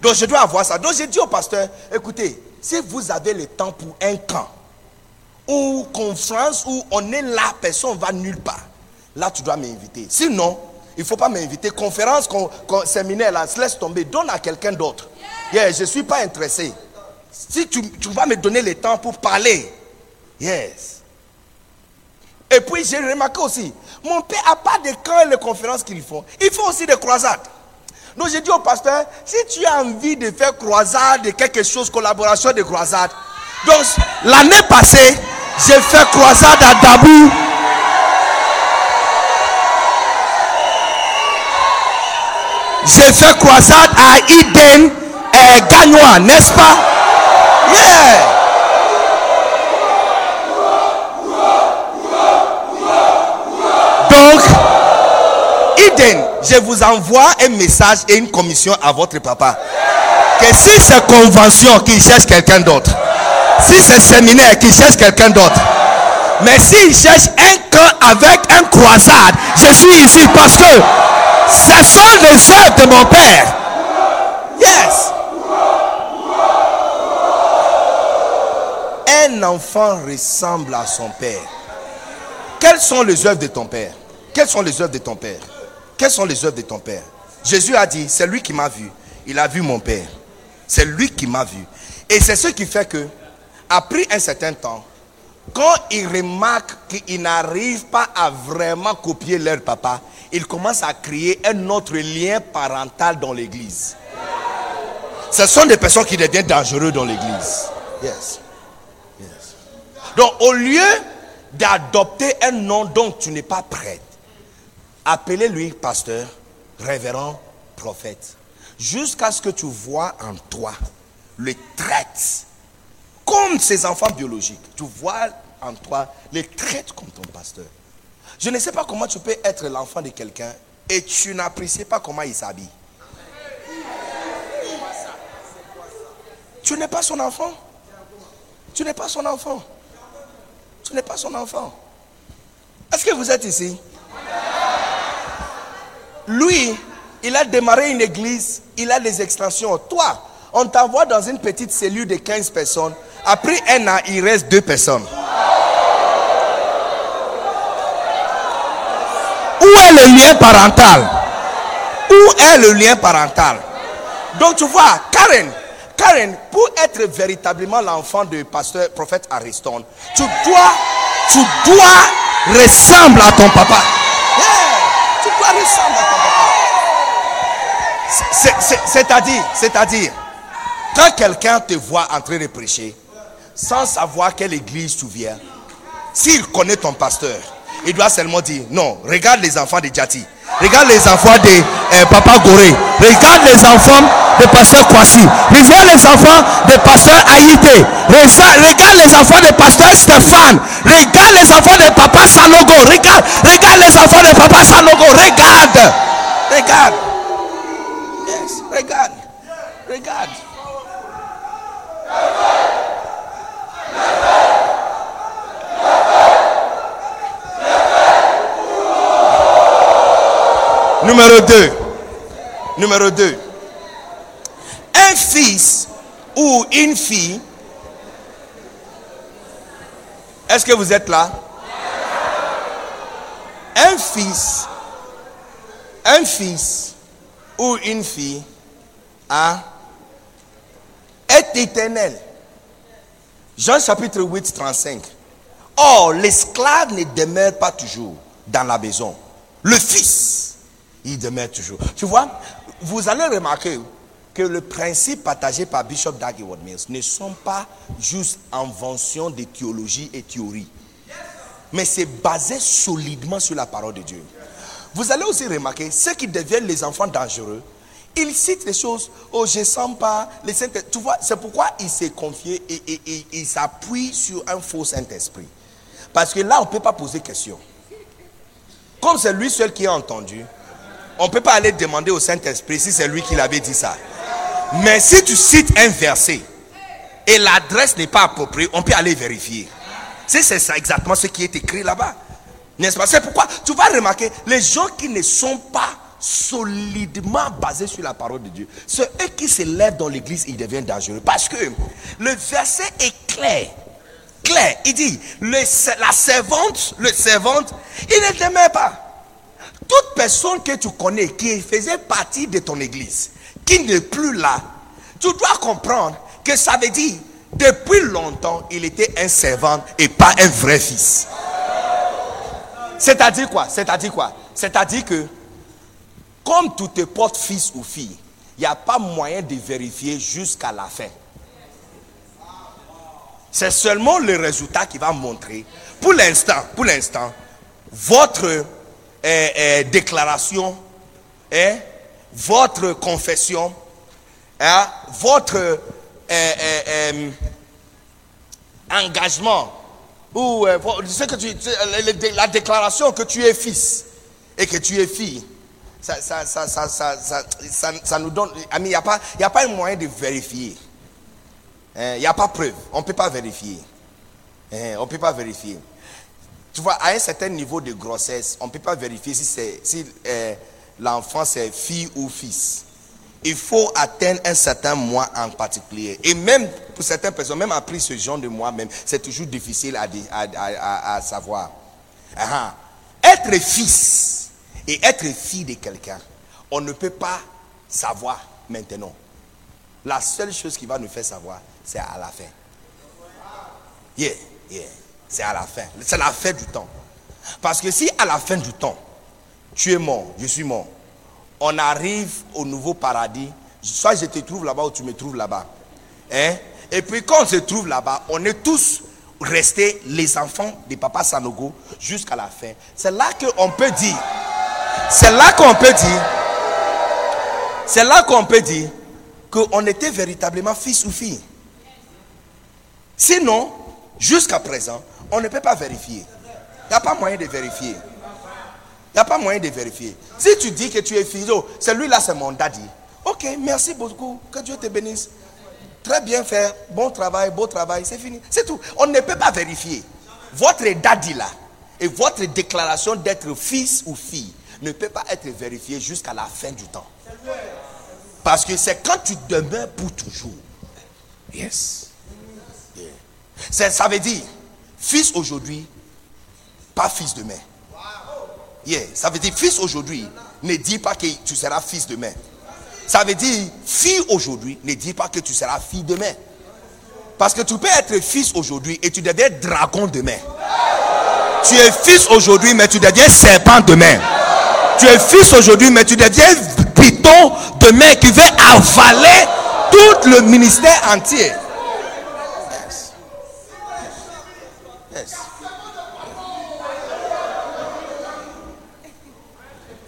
Donc je dois avoir ça. Donc j'ai dit au pasteur, écoutez, si vous avez le temps pour un camp, ou conférence où on est là, personne ne va nulle part, là tu dois m'inviter. Sinon, il ne faut pas m'inviter. Conférence, séminaire, là, laisse tomber, donne à quelqu'un d'autre. Yeah, je ne suis pas intéressé. Si tu, vas me donner le temps pour parler, yes. Et puis j'ai remarqué aussi, mon père n'a pas de camps et de conférences qu'ils font. Ils font aussi des croisades. Donc j'ai dit au pasteur, si tu as envie de faire croisade, de quelque chose, collaboration de croisade. Donc l'année passée, j'ai fait croisade à Dabou. J'ai fait croisade à Iden et Gagnois, n'est-ce pas? Donc, Iden, je vous envoie un message et une commission à votre papa. Que si c'est convention qui cherche quelqu'un d'autre, si c'est séminaire qui cherche quelqu'un d'autre, mais s'il cherche un camp avec un croisade, je suis ici parce que ce sont les œuvres de mon père. Yes. Un enfant ressemble à son père. Quelles sont les œuvres de ton père? Quelles sont les œuvres de ton Père? Quelles sont les œuvres de ton Père? Jésus a dit, c'est lui qui m'a vu. Il a vu mon Père. C'est lui qui m'a vu. Et c'est ce qui fait que, après un certain temps, quand ils remarquent qu'ils n'arrivent pas à vraiment copier leur papa, ils commencent à créer un autre lien parental dans l'église. Ce sont des personnes qui deviennent dangereuses dans l'église. Yes. yes. Donc, au lieu d'adopter un nom dont tu n'es pas prêt, Appelez-lui pasteur, révérend, prophète. Jusqu'à ce que tu vois en toi le traite comme ses enfants biologiques. Tu vois en toi les traite comme ton pasteur. Je ne sais pas comment tu peux être l'enfant de quelqu'un et tu n'apprécies pas comment il s'habille. Tu n'es pas son enfant. Tu n'es pas son enfant. Tu n'es pas son enfant. Est-ce que vous êtes ici? Lui, il a démarré une église, il a des extensions. Toi, on t'envoie dans une petite cellule de 15 personnes. Après un an, il reste deux personnes. Où est le lien parental? Où est le lien parental? Donc tu vois, Karen, Karen, pour être véritablement l'enfant du pasteur prophète Ariston, tu dois, tu dois ressembler à ton papa. tu dois ressembler à ton papa. C'est-à-dire, c'est-à-dire, quand quelqu'un te voit en train de prêcher, sans savoir quelle église tu viens, s'il connaît ton pasteur, il doit seulement dire, non, regarde les enfants de Djati, regarde les enfants de euh, Papa Goré, regarde les enfants de Pasteur Kwasi, regarde les enfants de Pasteur Haïté, regarde les enfants de Pasteur Stéphane, regarde les enfants de Papa Sanogo, regarde, regarde les enfants de Papa Sanogo, regarde, regarde, yes, regarde, regarde. Numéro 2. Numéro 2. Un fils ou une fille. Est-ce que vous êtes là? Un fils, un fils ou une fille hein, est éternel. Jean chapitre 8, 35. Or, l'esclave ne demeure pas toujours dans la maison. Le fils il demeure toujours. Tu vois, vous allez remarquer que le principe partagé par Bishop Dag Mills ne sont pas juste inventions de théologie et théorie, mais c'est basé solidement sur la parole de Dieu. Vous allez aussi remarquer, ceux qui deviennent les enfants dangereux, ils citent les choses, oh je sens pas, les saints, tu vois, c'est pourquoi il s'est confié et, il s'appuie sur un faux Saint-Esprit. Parce que là, on ne peut pas poser question. Comme c'est lui seul qui a entendu, on ne peut pas aller demander au Saint-Esprit si c'est lui qui l'avait dit ça. Mais si tu cites un verset et l'adresse n'est pas appropriée, on peut aller vérifier. C'est ça exactement ce qui est écrit là-bas. N'est-ce pas? C'est pourquoi tu vas remarquer les gens qui ne sont pas solidement basés sur la parole de Dieu, c'est eux qui se lèvent dans l'église, ils deviennent dangereux. Parce que le verset est clair. Clair. Il dit, la servante, le servante, il ne t'aimait pas toute personne que tu connais qui faisait partie de ton église, qui n'est plus là, tu dois comprendre que ça veut dire, depuis longtemps, il était un servant et pas un vrai fils. C'est-à-dire quoi? C'est-à-dire quoi? C'est-à-dire que, comme tu te portes fils ou fille, il n'y a pas moyen de vérifier jusqu'à la fin. C'est seulement le résultat qui va montrer, pour l'instant, pour l'instant, votre eh, eh, déclaration, eh, votre confession, hein, votre engagement, ou ce que tu, la déclaration que tu es fils et que tu es fille, ça, ça, ça, ça, ça nous donne. Il n'y a, pas, a pas un moyen de vérifier. Il n'y a pas preuve. On ne peut pas vérifier. On ne peut pas vérifier. Tu vois, à un certain niveau de grossesse, on ne peut pas vérifier si, si euh, l'enfant c'est fille ou fils. Il faut atteindre un certain mois en particulier. Et même pour certaines personnes, même après ce genre de mois même, c'est toujours difficile à, savoir. Être fils et être fille de quelqu'un, on ne peut pas savoir maintenant. La seule chose qui va nous faire savoir, c'est à la fin. Yeah, yeah. C'est à la fin. C'est la fin du temps. Parce que si à la fin du temps, tu es mort, je suis mort, on arrive au nouveau paradis, soit je te trouve là-bas ou tu me trouves là-bas. Hein? Et puis quand on se trouve là-bas, on est tous restés les enfants de Papa Sanogo jusqu'à la fin. C'est là qu'on peut dire, c'est là qu'on peut dire, c'est là qu'on peut dire qu'on était véritablement fils ou fille. Sinon, jusqu'à présent, on ne peut pas vérifier. Il n'y a pas moyen de vérifier. Il n'y a pas moyen de vérifier. Si tu dis que tu es fils, oh, celui-là c'est mon daddy. Ok, merci beaucoup. Que Dieu te bénisse. Très bien fait. Bon travail, beau travail. C'est fini. C'est tout. On ne peut pas vérifier. Votre daddy là et votre déclaration d'être fils ou fille ne peut pas être vérifiée jusqu'à la fin du temps. Parce que c'est quand tu demeures pour toujours. Yes. Ça veut dire, fils aujourd'hui, pas fils demain. Yeah. Ça veut dire, fils aujourd'hui, ne dis pas que tu seras fils demain. Ça veut dire, fille aujourd'hui, ne dis pas que tu seras fille demain. Parce que tu peux être fils aujourd'hui et tu deviens dragon demain. Tu es fils aujourd'hui, mais tu deviens serpent demain. Tu es fils aujourd'hui, mais tu deviens piton demain qui veut avaler tout le ministère entier.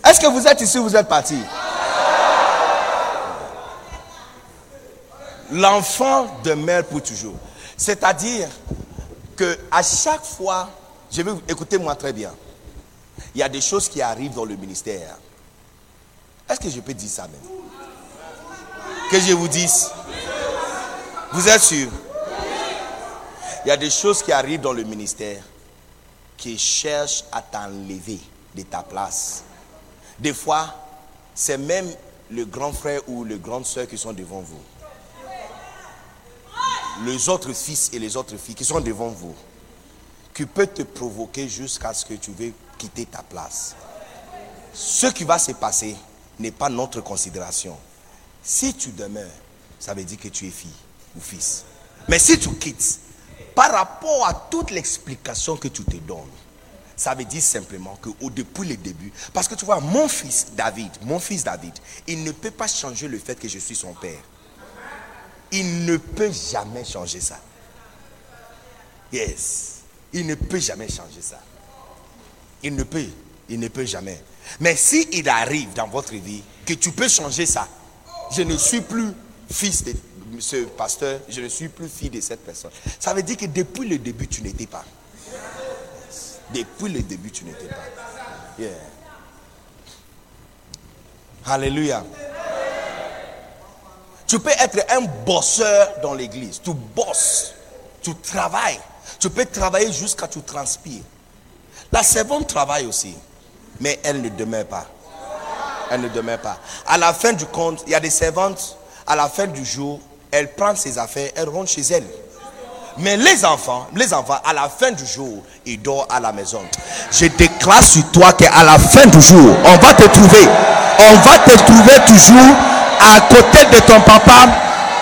Est-ce que vous êtes ici ou vous êtes parti? L'enfant demeure pour toujours. C'est-à-dire que à chaque fois, je vais écouter moi très bien. Il y a des choses qui arrivent dans le ministère. Est-ce que je peux dire ça même Que je vous dise Vous êtes sûr? Il y a des choses qui arrivent dans le ministère qui cherchent à t'enlever de ta place. Des fois, c'est même le grand frère ou le grande soeur qui sont devant vous. Les autres fils et les autres filles qui sont devant vous. Qui peut te provoquer jusqu'à ce que tu veux quitter ta place. Ce qui va se passer n'est pas notre considération. Si tu demeures, ça veut dire que tu es fille ou fils. Mais si tu quittes, par rapport à toute l'explication que tu te donnes, ça veut dire simplement que depuis le début, parce que tu vois, mon fils David, mon fils David, il ne peut pas changer le fait que je suis son père. Il ne peut jamais changer ça. Yes. Il ne peut jamais changer ça. Il ne peut. Il ne peut jamais. Mais si il arrive dans votre vie que tu peux changer ça, je ne suis plus fils de ce pasteur, je ne suis plus fille de cette personne. Ça veut dire que depuis le début, tu n'étais pas. Depuis le début, tu n'étais pas. Yeah. Alléluia. Tu peux être un bosseur dans l'église. Tu bosses. Tu travailles. Tu peux travailler jusqu'à tu transpires. La servante travaille aussi. Mais elle ne demeure pas. Elle ne demeure pas. À la fin du compte, il y a des servantes, à la fin du jour, elle prend ses affaires, elle rentre chez elle. Mais les enfants, les enfants, à la fin du jour, ils dorment à la maison. Je déclare sur toi qu'à la fin du jour, on va te trouver. On va te trouver toujours à côté de ton papa,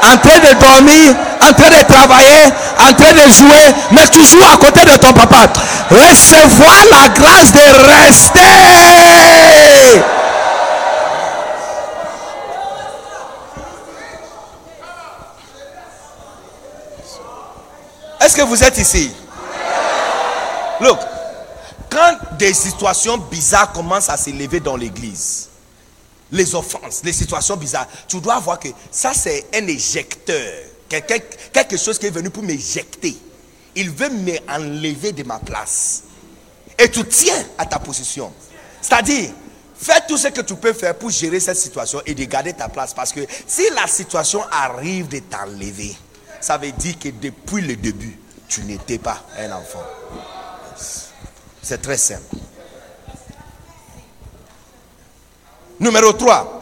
en train de dormir, en train de travailler, en train de jouer, mais toujours à côté de ton papa. Recevoir la grâce de rester. Est-ce que vous êtes ici? Look, quand des situations bizarres commencent à s'élever dans l'église, les offenses, les situations bizarres, tu dois voir que ça c'est un éjecteur. Quelque chose qui est venu pour m'éjecter. Il veut m'enlever de ma place. Et tu tiens à ta position. C'est-à-dire, fais tout ce que tu peux faire pour gérer cette situation et de garder ta place. Parce que si la situation arrive de t'enlever, ça veut dire que depuis le début, tu n'étais pas un enfant. C'est très simple. Numéro 3.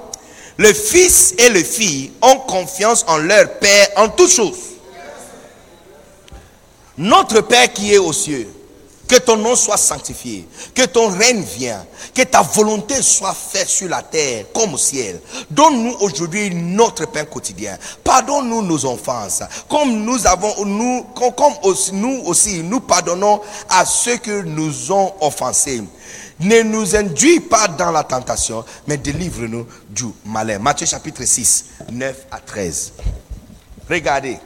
Le fils et le fille ont confiance en leur Père en toutes choses. Notre Père qui est aux cieux, que ton nom soit sanctifié, que ton règne vienne, que ta volonté soit faite sur la terre comme au ciel. Donne-nous aujourd'hui notre pain quotidien. Pardonne-nous nos offenses, comme nous avons, nous, comme aussi, nous aussi, nous pardonnons à ceux que nous ont offensés. Ne nous induis pas dans la tentation, mais délivre-nous du malin. Matthieu chapitre 6, 9 à 13. Regardez.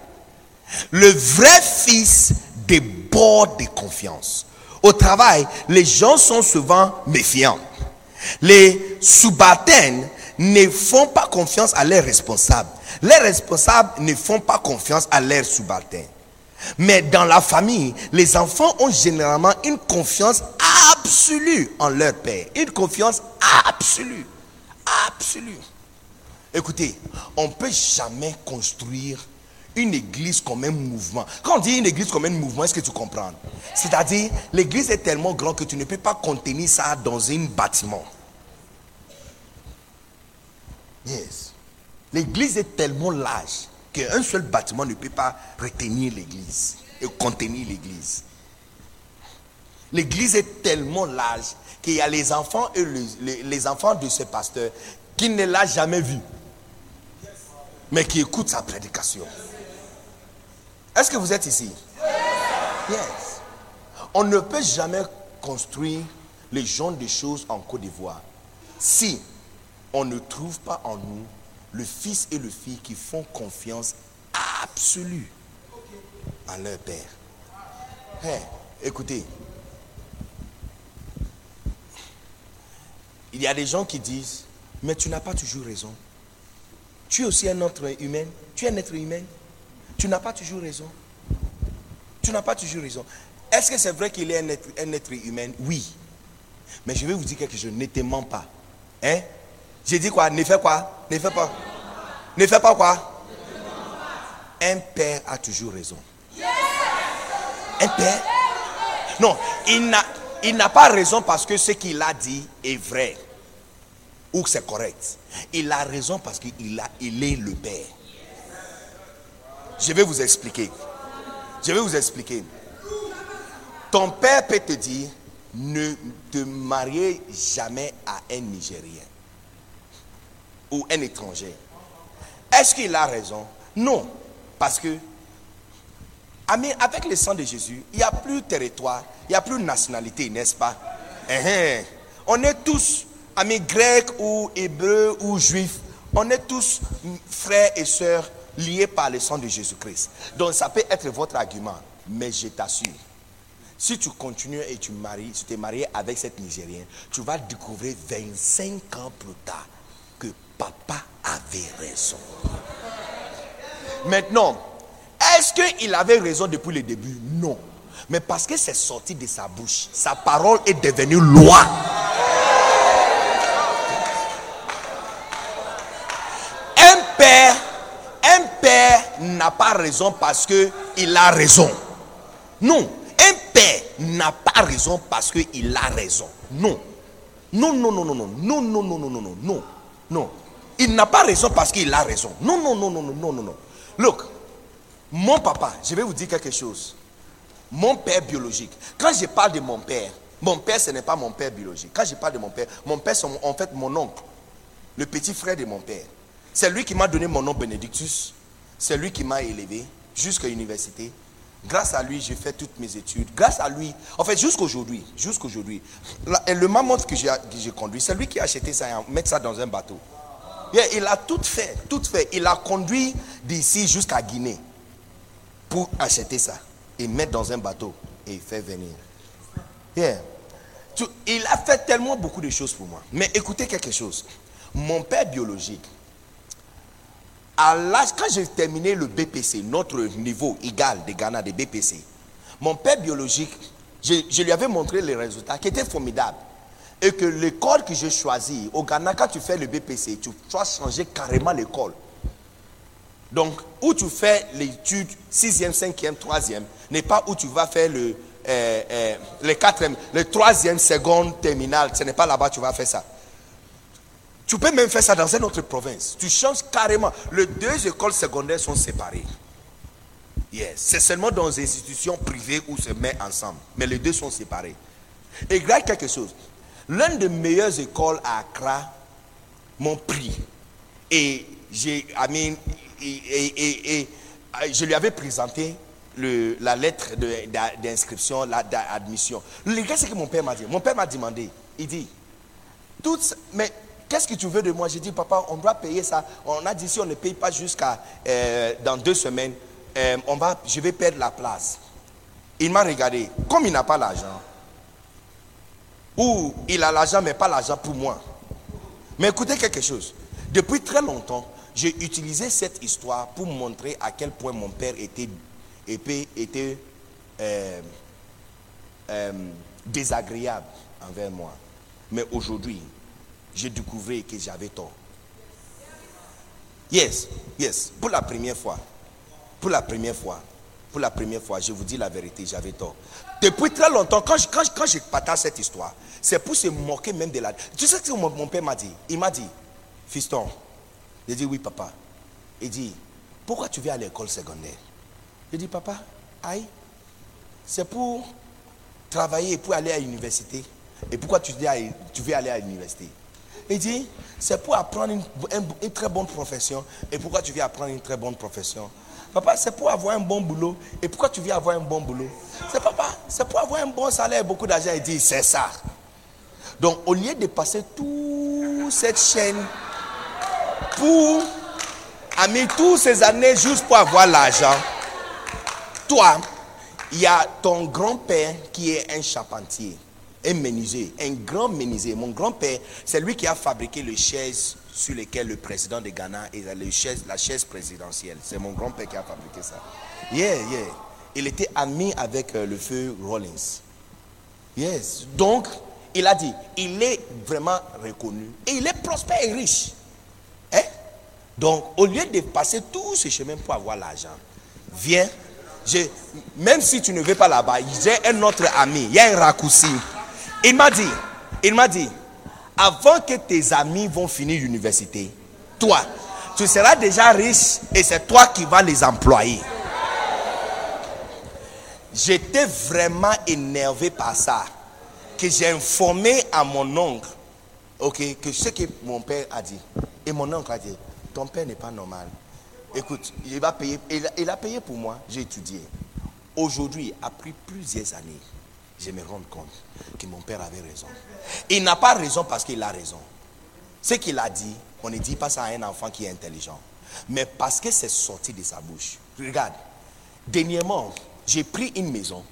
Le vrai fils déborde de confiance. Au travail, les gens sont souvent méfiants. Les subalternes ne font pas confiance à leurs responsables. Les responsables ne font pas confiance à leurs subalternes. Mais dans la famille, les enfants ont généralement une confiance absolue en leur père. Une confiance absolue. Absolue. Écoutez, on ne peut jamais construire une église comme un mouvement. Quand on dit une église comme un mouvement, est-ce que tu comprends? C'est-à-dire, l'église est tellement grande que tu ne peux pas contenir ça dans un bâtiment. Yes. L'église est tellement large qu'un seul bâtiment ne peut pas retenir l'église et contenir l'église. L'église est tellement large qu'il y a les enfants et les, enfants de ce pasteur qui ne l'a jamais vu, mais qui écoutent sa prédication. Est-ce que vous êtes ici? Yes. On ne peut jamais construire les genres de choses en Côte d'Ivoire si on ne trouve pas en nous le fils et le fille qui font confiance absolue à leur père. Hey, écoutez, il y a des gens qui disent, mais tu n'as pas toujours raison. Tu es aussi un être humain. Tu es un être humain. Tu n'as pas toujours raison. Tu n'as pas toujours raison. Est-ce que c'est vrai qu'il est un être, un être, humain? Oui. Mais je vais vous dire quelque chose. Ne te mens pas. Hein? J'ai dit quoi? Ne fais quoi? Ne fais pas. Ne fais pas quoi? Un père a toujours raison. Un père? Non, il n'a, pas raison parce que ce qu'il a dit est vrai ou que c'est correct. Il a raison parce qu'il est le père. Je vais vous expliquer. Je vais vous expliquer. Ton père peut te dire, ne te mariez jamais à un Nigérien ou un étranger. Est-ce qu'il a raison? Non. Parce que, avec le sang de Jésus, il n'y a plus territoire, il n'y a plus nationalité, n'est-ce pas? Eh, eh. On est tous, amis grecs ou hébreux ou juifs, on est tous frères et sœurs liés par le sang de Jésus-Christ. Donc ça peut être votre argument, mais je t'assure, si tu continues et tu maries, tu t'es marié avec cette Nigérienne, tu vas découvrir 25 ans plus tard papa avait raison. Maintenant, est-ce qu'il avait raison depuis le début Non. Mais parce que c'est sorti de sa bouche, sa parole est devenue loi. Un père, un père n'a pas raison parce que il a raison. Non, un père n'a pas raison parce qu'il a raison. Non, non, non, non, non, non, non, non, non, non, non, non, non. Il n'a pas raison parce qu'il a raison. Non, non, non, non, non, non, non. Look, mon papa, je vais vous dire quelque chose. Mon père biologique, quand je parle de mon père, mon père, ce n'est pas mon père biologique. Quand je parle de mon père, mon père, c'est en fait mon oncle, le petit frère de mon père. C'est lui qui m'a donné mon nom Benedictus. C'est lui qui m'a élevé jusqu'à l'université. Grâce à lui, j'ai fait toutes mes études. Grâce à lui, en fait, jusqu'aujourd'hui, jusqu'aujourd'hui, le mammouth que j'ai conduit, c'est lui qui a acheté ça et mettre ça dans un bateau. Il a tout fait, tout fait. Il a conduit d'ici jusqu'à Guinée pour acheter ça et mettre dans un bateau et faire venir. il a fait tellement beaucoup de choses pour moi. Mais écoutez quelque chose. Mon père biologique, à l'âge, quand j'ai terminé le BPC, notre niveau égal de Ghana de BPC, mon père biologique, je, lui avais montré les résultats qui étaient formidables. Et que l'école que j'ai choisie, au Ghana, quand tu fais le BPC, tu dois changer carrément l'école. Donc, où tu fais l'étude 6e, 5e, 3e, n'est pas où tu vas faire le, euh, euh, le 4e, le 3e, seconde, terminale. Ce n'est pas là-bas que tu vas faire ça. Tu peux même faire ça dans une autre province. Tu changes carrément. Les deux écoles secondaires sont séparées. Yes. C'est seulement dans des institutions privées où se met ensemble. Mais les deux sont séparés. Et grâce quelque chose. L'une des meilleures écoles à Accra m'ont pris. Et j'ai, je lui avais présenté la lettre d'inscription, d'admission. Le gars, c'est que mon père m'a dit. Mon père m'a demandé. Il dit, mais Qu'est-ce que tu veux de moi? J'ai dit, papa, on doit payer ça. On a dit, si on ne paye pas jusqu'à euh, dans deux semaines, euh, on va, je vais perdre la place. Il m'a regardé. Comme il n'a pas l'argent, ou il a l'argent, mais pas l'argent pour moi. Mais écoutez quelque chose. Depuis très longtemps, j'ai utilisé cette histoire pour montrer à quel point mon père était était euh, euh, désagréable envers moi. Mais aujourd'hui, j'ai découvert que j'avais tort. Yes, yes, pour la première fois, pour la première fois, pour la première fois, je vous dis la vérité, j'avais tort. Depuis très longtemps, quand je, quand, je- quand je partage cette histoire, c'est pour se moquer même de la... Tu sais ce que mon, père m'a dit? Il m'a dit, fiston, j'ai dit oui papa. Il dit, pourquoi tu viens à l'école secondaire? J'ai dit, papa, aïe, c'est pour travailler et pour aller à l'université. Et pourquoi tu dis, tu veux aller à l'université? Il dit, c'est pour apprendre une, une- une très bonne profession. Et pourquoi tu viens apprendre une très bonne profession? Papa, c'est pour avoir un bon boulot. Et pourquoi tu viens avoir un bon boulot? C'est papa, c'est pour avoir un bon salaire et beaucoup d'argent. Il dit, c'est ça. Donc, au lieu de passer toute cette chaîne pour amener toutes ces années juste pour avoir l'argent, toi, il y a ton grand-père qui est un charpentier, un menuisier, un grand menuisier. Mon grand-père, c'est lui qui a fabriqué les chaises sur lesquelles le président de Ghana et les chaises, la chaise présidentielle. C'est mon grand-père qui a fabriqué ça. Yeah, yeah. Il était ami avec euh, le feu Rollins. Yes. Donc, il a dit, il est vraiment reconnu. Et il est prospère et riche. Hein? Donc, au lieu de passer tout ce chemin pour avoir l'argent, viens. j'ai- même si tu ne veux pas là-bas, j'ai un autre ami. Il y a un raccourci. Il m'a dit, il m'a dit, avant que tes amis vont finir l'université, toi, tu seras déjà riche et c'est toi qui vas les employer. J'étais vraiment énervé par ça. Que j'ai informé à mon oncle, ok, que ce que mon père a dit. Et mon oncle a dit, ton père n'est pas normal. Écoute, il va payer, il, a- il a payé pour moi, j'ai étudié. Aujourd'hui, après plusieurs années, je me rends compte que mon père avait raison. Il n'a pas raison parce qu'il a raison. Ce qu'il a dit, on ne dit pas ça à un enfant qui est intelligent. Mais parce que c'est sorti de sa bouche. Regarde, dernièrement, j'ai pris une maison.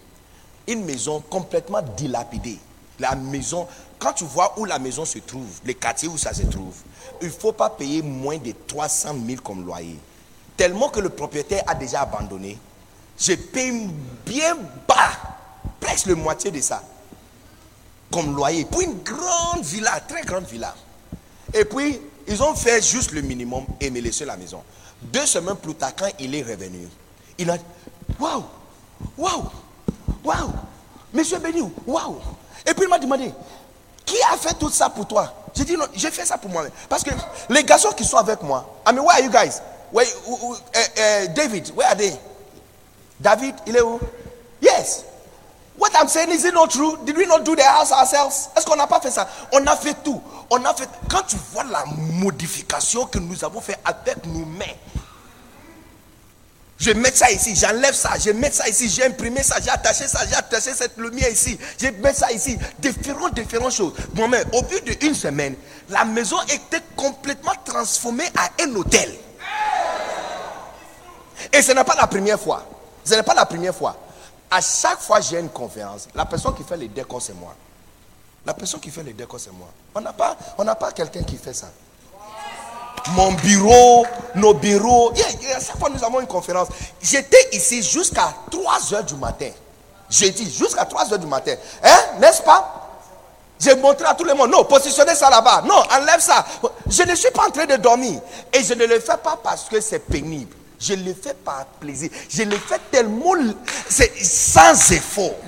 Une maison complètement dilapidée. La maison, quand tu vois où la maison se trouve, le quartier où ça se trouve, il ne faut pas payer moins de 300 000 comme loyer. Tellement que le propriétaire a déjà abandonné. Je paye bien bas, presque le moitié de ça, comme loyer, pour une grande villa, très grande villa. Et puis, ils ont fait juste le minimum et me laissé la maison. Deux semaines plus tard, quand il est revenu, il a dit Waouh, waouh, waouh, monsieur Béni, waouh. Et puis il m'a demandé Qui a fait tout ça pour toi? J'ai dit Non, j'ai fait ça pour moi-même. Parce que les garçons qui sont avec moi, I mean, where are you guys? Where, eh, eh, David, where are they? David, il est où? Yes. What I'm saying is it not true? Did we not do the house ourselves? Est-ce qu'on n'a pas fait ça? On a fait tout. On a fait. Quand tu vois la modification que nous avons fait avec nos mains, je mets ça ici, j'enlève ça, je mets ça ici, j'ai imprimé ça, j'ai attaché ça, j'ai attaché cette lumière ici, je mets ça ici, différentes, différentes choses. Moi-même, au bout d'une semaine, la maison était complètement transformée à un hôtel. Et ce n'est pas la première fois. Ce n'est pas la première fois. À chaque fois j'ai une conférence, la personne qui fait les décors, c'est moi. La personne qui fait les décors, c'est moi. On n'a pas, on pas quelqu'un qui fait ça. Mon bureau, nos bureaux. À chaque fois nous avons une conférence. J'étais ici jusqu'à 3 heures du matin. Jeudi, jusqu'à 3 heures du matin. Hein, n'est-ce pas? J'ai montré à tout le monde, non, positionnez ça là-bas. Non, enlève ça. Je ne suis pas en train de dormir. Et je ne le fais pas parce que c'est pénible. Je le fais par plaisir. Je le fais tellement, sans effort.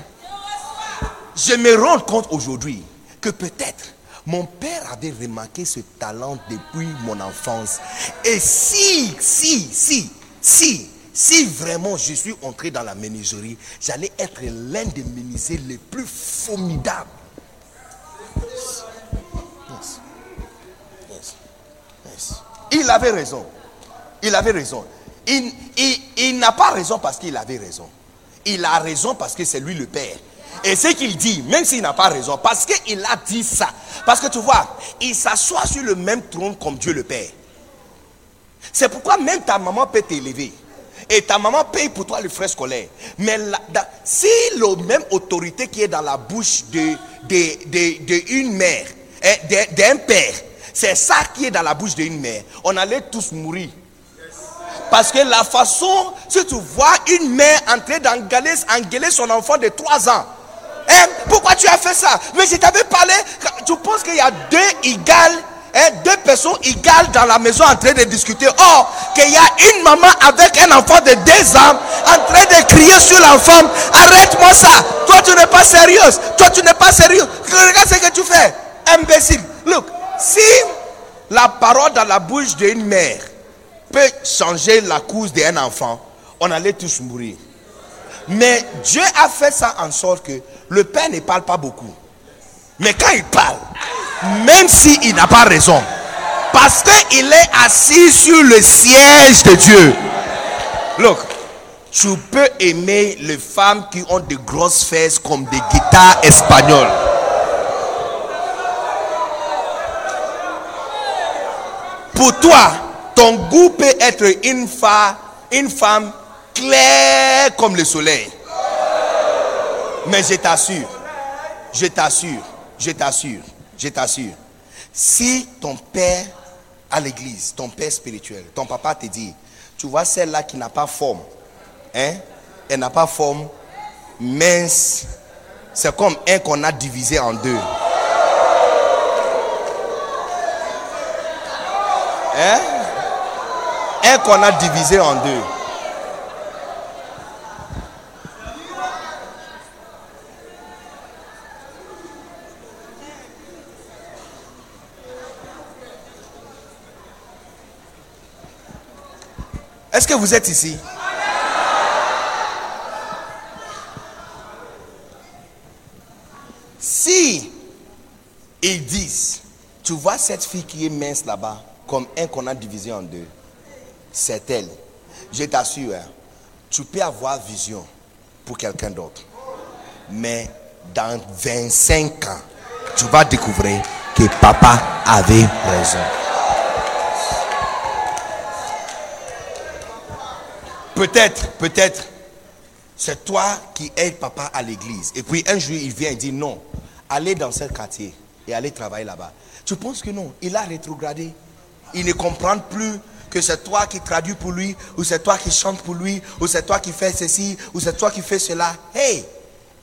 Je me rends compte aujourd'hui que peut-être mon père avait remarqué ce talent depuis mon enfance. Et si, si, si, si, si vraiment je suis entré dans la menuiserie, j'allais être l'un des menuisiers les plus formidables. Il avait raison. Il avait raison. Il, n'a pas raison parce qu'il avait raison. Il a raison parce que c'est lui le Père. Et ce qu'il dit, même s'il n'a pas raison, parce qu'il a dit ça. Parce que tu vois, il s'assoit sur le même trône comme Dieu le Père. C'est pourquoi même ta maman peut t'élever. Et ta maman paye pour toi les frais scolaires. Mais la- si la même autorité qui est dans la bouche de, de, mère, de- d'un père, c'est ça qui est dans la bouche d'une mère, on allait tous mourir. Parce que la façon, si tu vois une mère entrer d'engueuler engueuler son enfant de 3 ans, hein, pourquoi tu as fait ça? Mais je t'avais parlé, tu penses qu'il y a deux égales Hein, deux personnes égales dans la maison en train de discuter. Or, qu'il y a une maman avec un enfant de deux ans en train de crier sur l'enfant. Arrête-moi ça. Toi, tu n'es pas sérieuse. Toi, tu n'es pas sérieux. Regarde ce que tu fais. Imbécile. Look, si la parole dans la bouche d'une mère changer la cause d'un enfant, on allait tous mourir. Mais Dieu a fait ça en sorte que le père ne parle pas beaucoup. Mais quand il parle, même s'il n'a pas raison, parce qu'il est assis sur le siège de Dieu. Look, tu peux aimer les femmes qui ont de grosses fesses comme des guitares espagnoles. Pour toi, ton goût peut être une femme, une claire comme le soleil. Mais je t'assure, je t'assure, je t'assure, je t'assure, si ton père à l'église, ton père spirituel, ton papa te dit, tu vois celle-là qui n'a pas forme, hein, elle n'a pas forme, mince, c'est comme un qu'on a divisé en deux. Hein? Un qu'on a divisé en deux. Est-ce que vous êtes ici? Si ils disent, tu vois cette fille qui est mince là-bas, comme un qu'on a divisé en deux, c'est elle. Je t'assure, hein, tu peux avoir vision pour quelqu'un d'autre. Mais dans 25 ans, tu vas découvrir que papa avait raison. Peut-être, peut-être, c'est toi qui aides papa à l'église. Et puis un jour, il vient et dit non, allez dans ce quartier et allez travailler là-bas. Tu penses que non, il a rétrogradé. Il ne comprend plus que c'est toi qui traduis pour lui, ou c'est toi qui chantes pour lui, ou c'est toi qui fais ceci, ou c'est toi qui fais cela. Hey,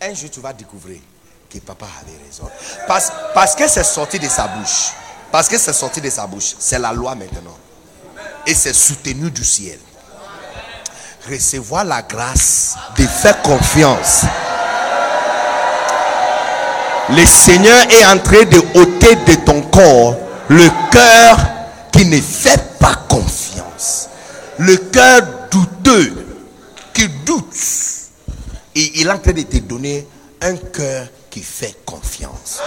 un jour tu vas découvrir que papa avait raison. Parce, parce que c'est sorti de sa bouche. Parce que c'est sorti de sa bouche. C'est la loi maintenant. Et c'est soutenu du ciel recevoir la grâce de faire confiance. Le Seigneur est en train de ôter de ton corps le cœur ne fait pas confiance. Le cœur douteux qui doute. Et il est en train de te donner un cœur qui fait confiance.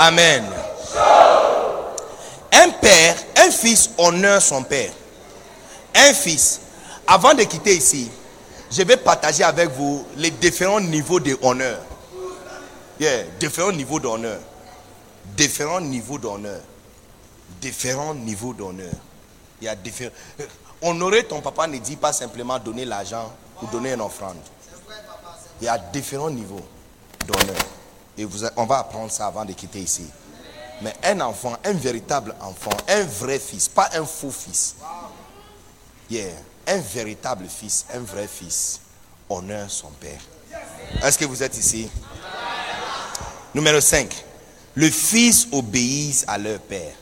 Amen. Un père, un fils honore son père. Un fils, avant de quitter ici, je vais partager avec vous les différents niveaux de honneur. Yeah, différents niveaux d'honneur. Différents niveaux d'honneur. Différents niveaux d'honneur. Il y a différents. Honorer ton papa ne dit pas simplement donner l'argent ou donner une offrande. Il y a différents niveaux d'honneur. Et vous, on va apprendre ça avant de quitter ici. Mais un enfant, un véritable enfant, un vrai fils, pas un faux fils. Un véritable fils, un vrai fils, honore son père. Est-ce que vous êtes ici? Numéro 5. Le fils obéit à leur père.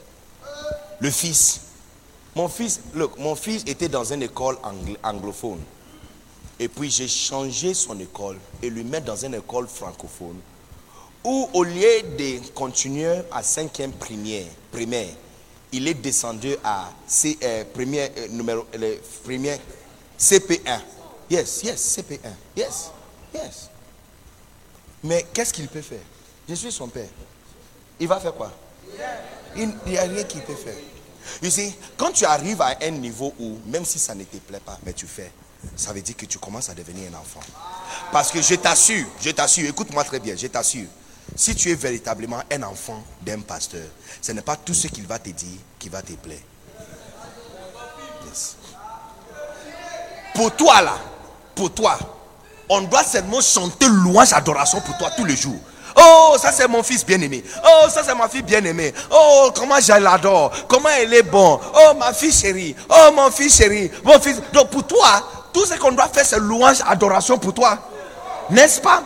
Le fils. Mon fils, look, mon fils était dans une école anglophone. Et puis j'ai changé son école et lui mettre dans une école francophone où au lieu de continuer à cinquième primaire il est descendu à C, euh, premier, euh, numéro, premier CP1. Yes, yes, CP1. Yes, yes. Mais qu'est-ce qu'il peut faire? Je suis son père. Il va faire quoi? Il n'y a rien qu'il peut faire. You see, quand tu arrives à un niveau où, même si ça ne te plaît pas, mais tu fais, ça veut dire que tu commences à devenir un enfant. Parce que je t'assure, je t'assure, écoute-moi très bien, je t'assure, si tu es véritablement un enfant d'un pasteur, ce n'est pas tout ce qu'il va te dire qui va te plaire. Pour toi là, pour toi, on doit seulement chanter louange, adoration pour toi tous les jours. Oh, ça c'est mon fils bien-aimé. Oh, ça c'est ma fille bien-aimée. Oh, comment je l'adore. Comment elle est bon. Oh, ma fille chérie. Oh, mon fils chéri. Mon fils. Donc pour toi, tout ce qu'on doit faire, c'est louange, adoration pour toi. N'est-ce pas?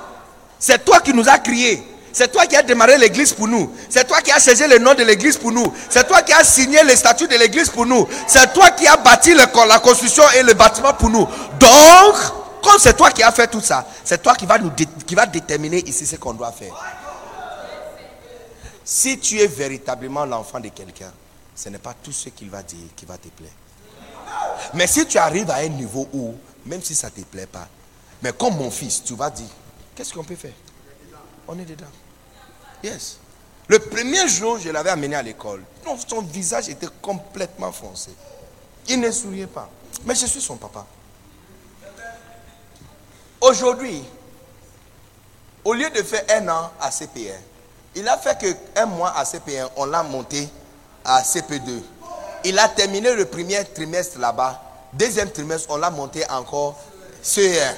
C'est toi qui nous as crié. C'est toi qui as démarré l'église pour nous. C'est toi qui as changé le nom de l'église pour nous. C'est toi qui as signé les statuts de l'église pour nous. C'est toi qui as bâti la construction et le bâtiment pour nous. Donc, comme c'est toi qui as fait tout ça, c'est toi qui va déterminer ici ce qu'on doit faire. Si tu es véritablement l'enfant de quelqu'un, ce n'est pas tout ce qu'il va dire qui va te plaire. Mais si tu arrives à un niveau où, même si ça ne te plaît pas, mais comme mon fils, tu vas dire, qu'est-ce qu'on peut faire? On est dedans. Yes. Le premier jour, je l'avais amené à l'école. Son visage était complètement foncé. Il ne souriait pas. Mais je suis son papa. Aujourd'hui, au lieu de faire un an à CP1, il a fait que un mois à CP1, on l'a monté à CP2. Il a terminé le premier trimestre là-bas. Deuxième trimestre, on l'a monté encore CE1.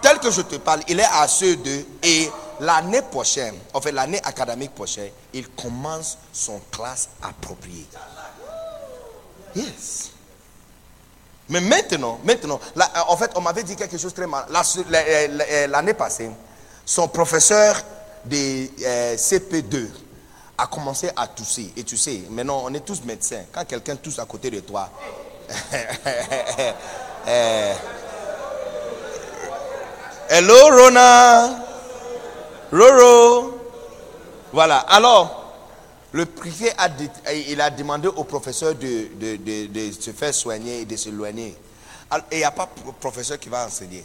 Tel que je te parle, il est à CE2 et l'année prochaine, en fait l'année académique prochaine, il commence son classe appropriée. Yes. Mais maintenant, maintenant, euh, en fait, on m'avait dit quelque chose très mal. Euh, l'année passée, son professeur de euh, CP2 a commencé à tousser. Et tu sais, maintenant, on est tous médecins. Quand quelqu'un tousse à côté de toi, (laughs) Hello, Rona. Roro. Voilà. Alors, le privé a, il a demandé au professeur de, se faire soigner et de se loigner. Et il n'y a pas de professeur qui va enseigner.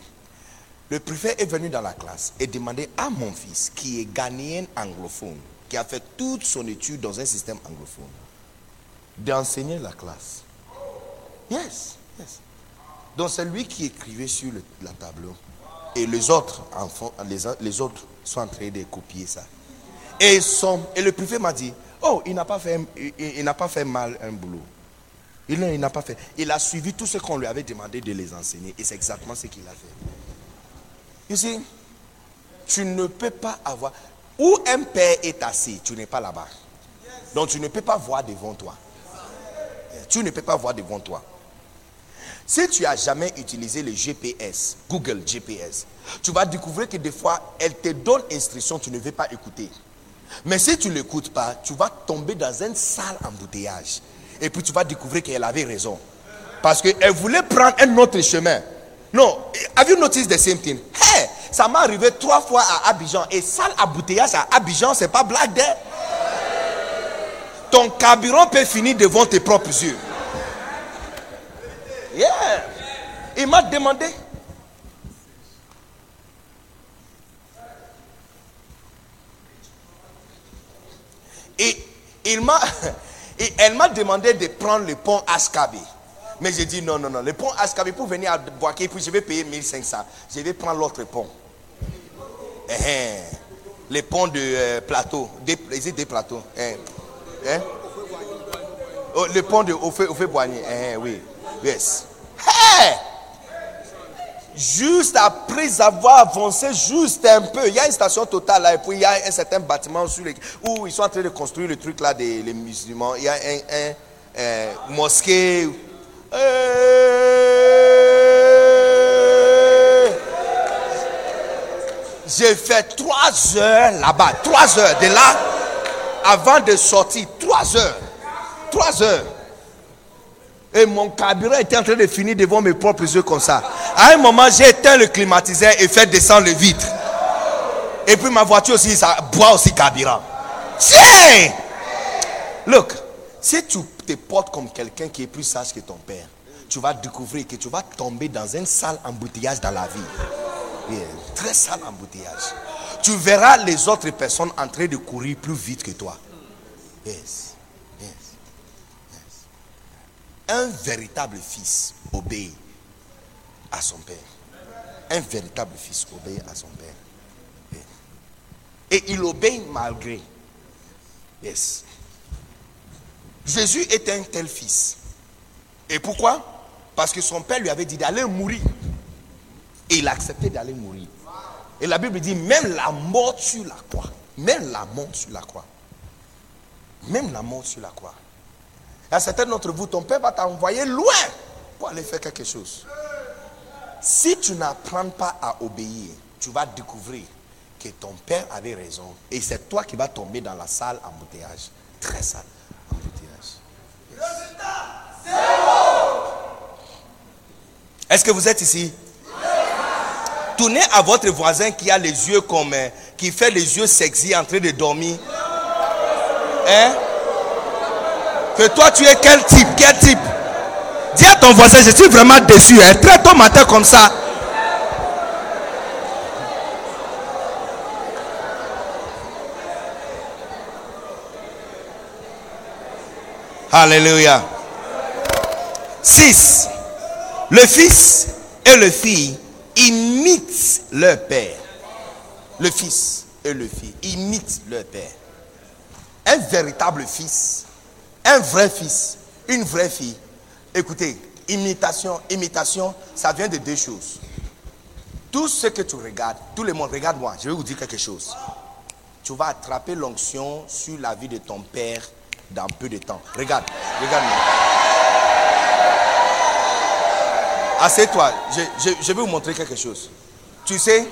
Le préfet est venu dans la classe et demandé à mon fils, qui est ghanéen anglophone, qui a fait toute son étude dans un système anglophone, d'enseigner la classe. Yes, yes. Donc c'est lui qui écrivait sur le la tableau. Et les autres enfants, les autres sont en train de copier ça. Et, et le préfet m'a dit, Oh, il n'a pas fait, il, pas fait mal un boulot. Il, n'a pas fait. Il a suivi tout ce qu'on lui avait demandé de les enseigner. Et c'est exactement ce qu'il a fait. Ici, tu ne peux pas avoir. Où un père est assis, tu n'es pas là-bas. Donc tu ne peux pas voir devant toi. Tu ne peux pas voir devant toi. Si tu as jamais utilisé le GPS, Google GPS, tu vas découvrir que des fois, elle te donne instruction, tu ne veux pas écouter. Mais si tu ne l'écoutes pas, tu vas tomber dans un sale embouteillage. Et puis tu vas découvrir qu'elle avait raison. Parce qu'elle voulait prendre un autre chemin. Non, have you noticed the same thing? Hey, ça m'est arrivé trois fois à Abidjan. Et sale embouteillage à Abidjan, c'est pas blague d'air. Ton carburant peut finir devant tes propres yeux. Yeah. Il m'a demandé Et, il m'a, (laughs) et elle m'a demandé de prendre le pont Askabi. Mais j'ai dit non, non, non. Le pont Askabi pour venir à Boaké, puis je vais payer 1500. Je vais prendre l'autre pont. Eh, eh. le pont de euh, plateau. Des, des plateaux. Eh. Oh, le pont de Ofe Boigny. Oui. Yes. Juste après avoir avancé juste un peu, il y a une station totale là, et puis il y a un certain bâtiment sur où ils sont en train de construire le truc là des les musulmans. Il y a un, un, mosquée. J'ai fait trois heures là-bas, trois heures de là, avant de sortir, trois heures, trois heures. Et mon carburant était en train de finir devant mes propres yeux comme ça. À un moment, j'ai éteint le climatiseur et fait descendre le vitre. Et puis ma voiture aussi, ça boit aussi carburant. Tiens! Look, si tu te portes comme quelqu'un qui est plus sage que ton père, tu vas découvrir que tu vas tomber dans un sale embouteillage dans la vie. très sale embouteillage. Tu verras les autres personnes en train de courir plus vite que toi. Yes. Un véritable fils obéit à son père. Un véritable fils obéit à son père. Et il obéit malgré. Yes. Jésus est un tel fils. Et pourquoi? Parce que son père lui avait dit d'aller mourir. Et il a accepté d'aller mourir. Et la Bible dit, même la mort sur la croix, même la mort sur la croix, même la mort sur la croix. À certains d'entre vous, ton père va t'envoyer loin pour aller faire quelque chose. Si tu n'apprends pas à obéir, tu vas découvrir que ton père avait raison. Et c'est toi qui vas tomber dans la salle embouteillage. Très sale embouteillage. Est-ce que vous êtes ici? Tournez à votre voisin qui a les yeux comme, euh, qui fait les yeux sexy en train de dormir. Hein? Que toi tu es quel type Quel type? Dis à ton voisin, je suis vraiment déçu. Hein? Très tôt matin comme ça. Alléluia. 6. Le fils et le fille imitent leur père. Le fils et le fils imitent leur père. Un véritable fils, un vrai fils, une vraie fille. Écoutez, imitation, imitation, ça vient de deux choses. Tout ce que tu regardes, tout le monde, regarde-moi, je vais vous dire quelque chose. Tu vas attraper l'onction sur la vie de ton père dans peu de temps. Regarde, regarde-moi. Assieds-toi, je, je, vais vous montrer quelque chose. Tu sais,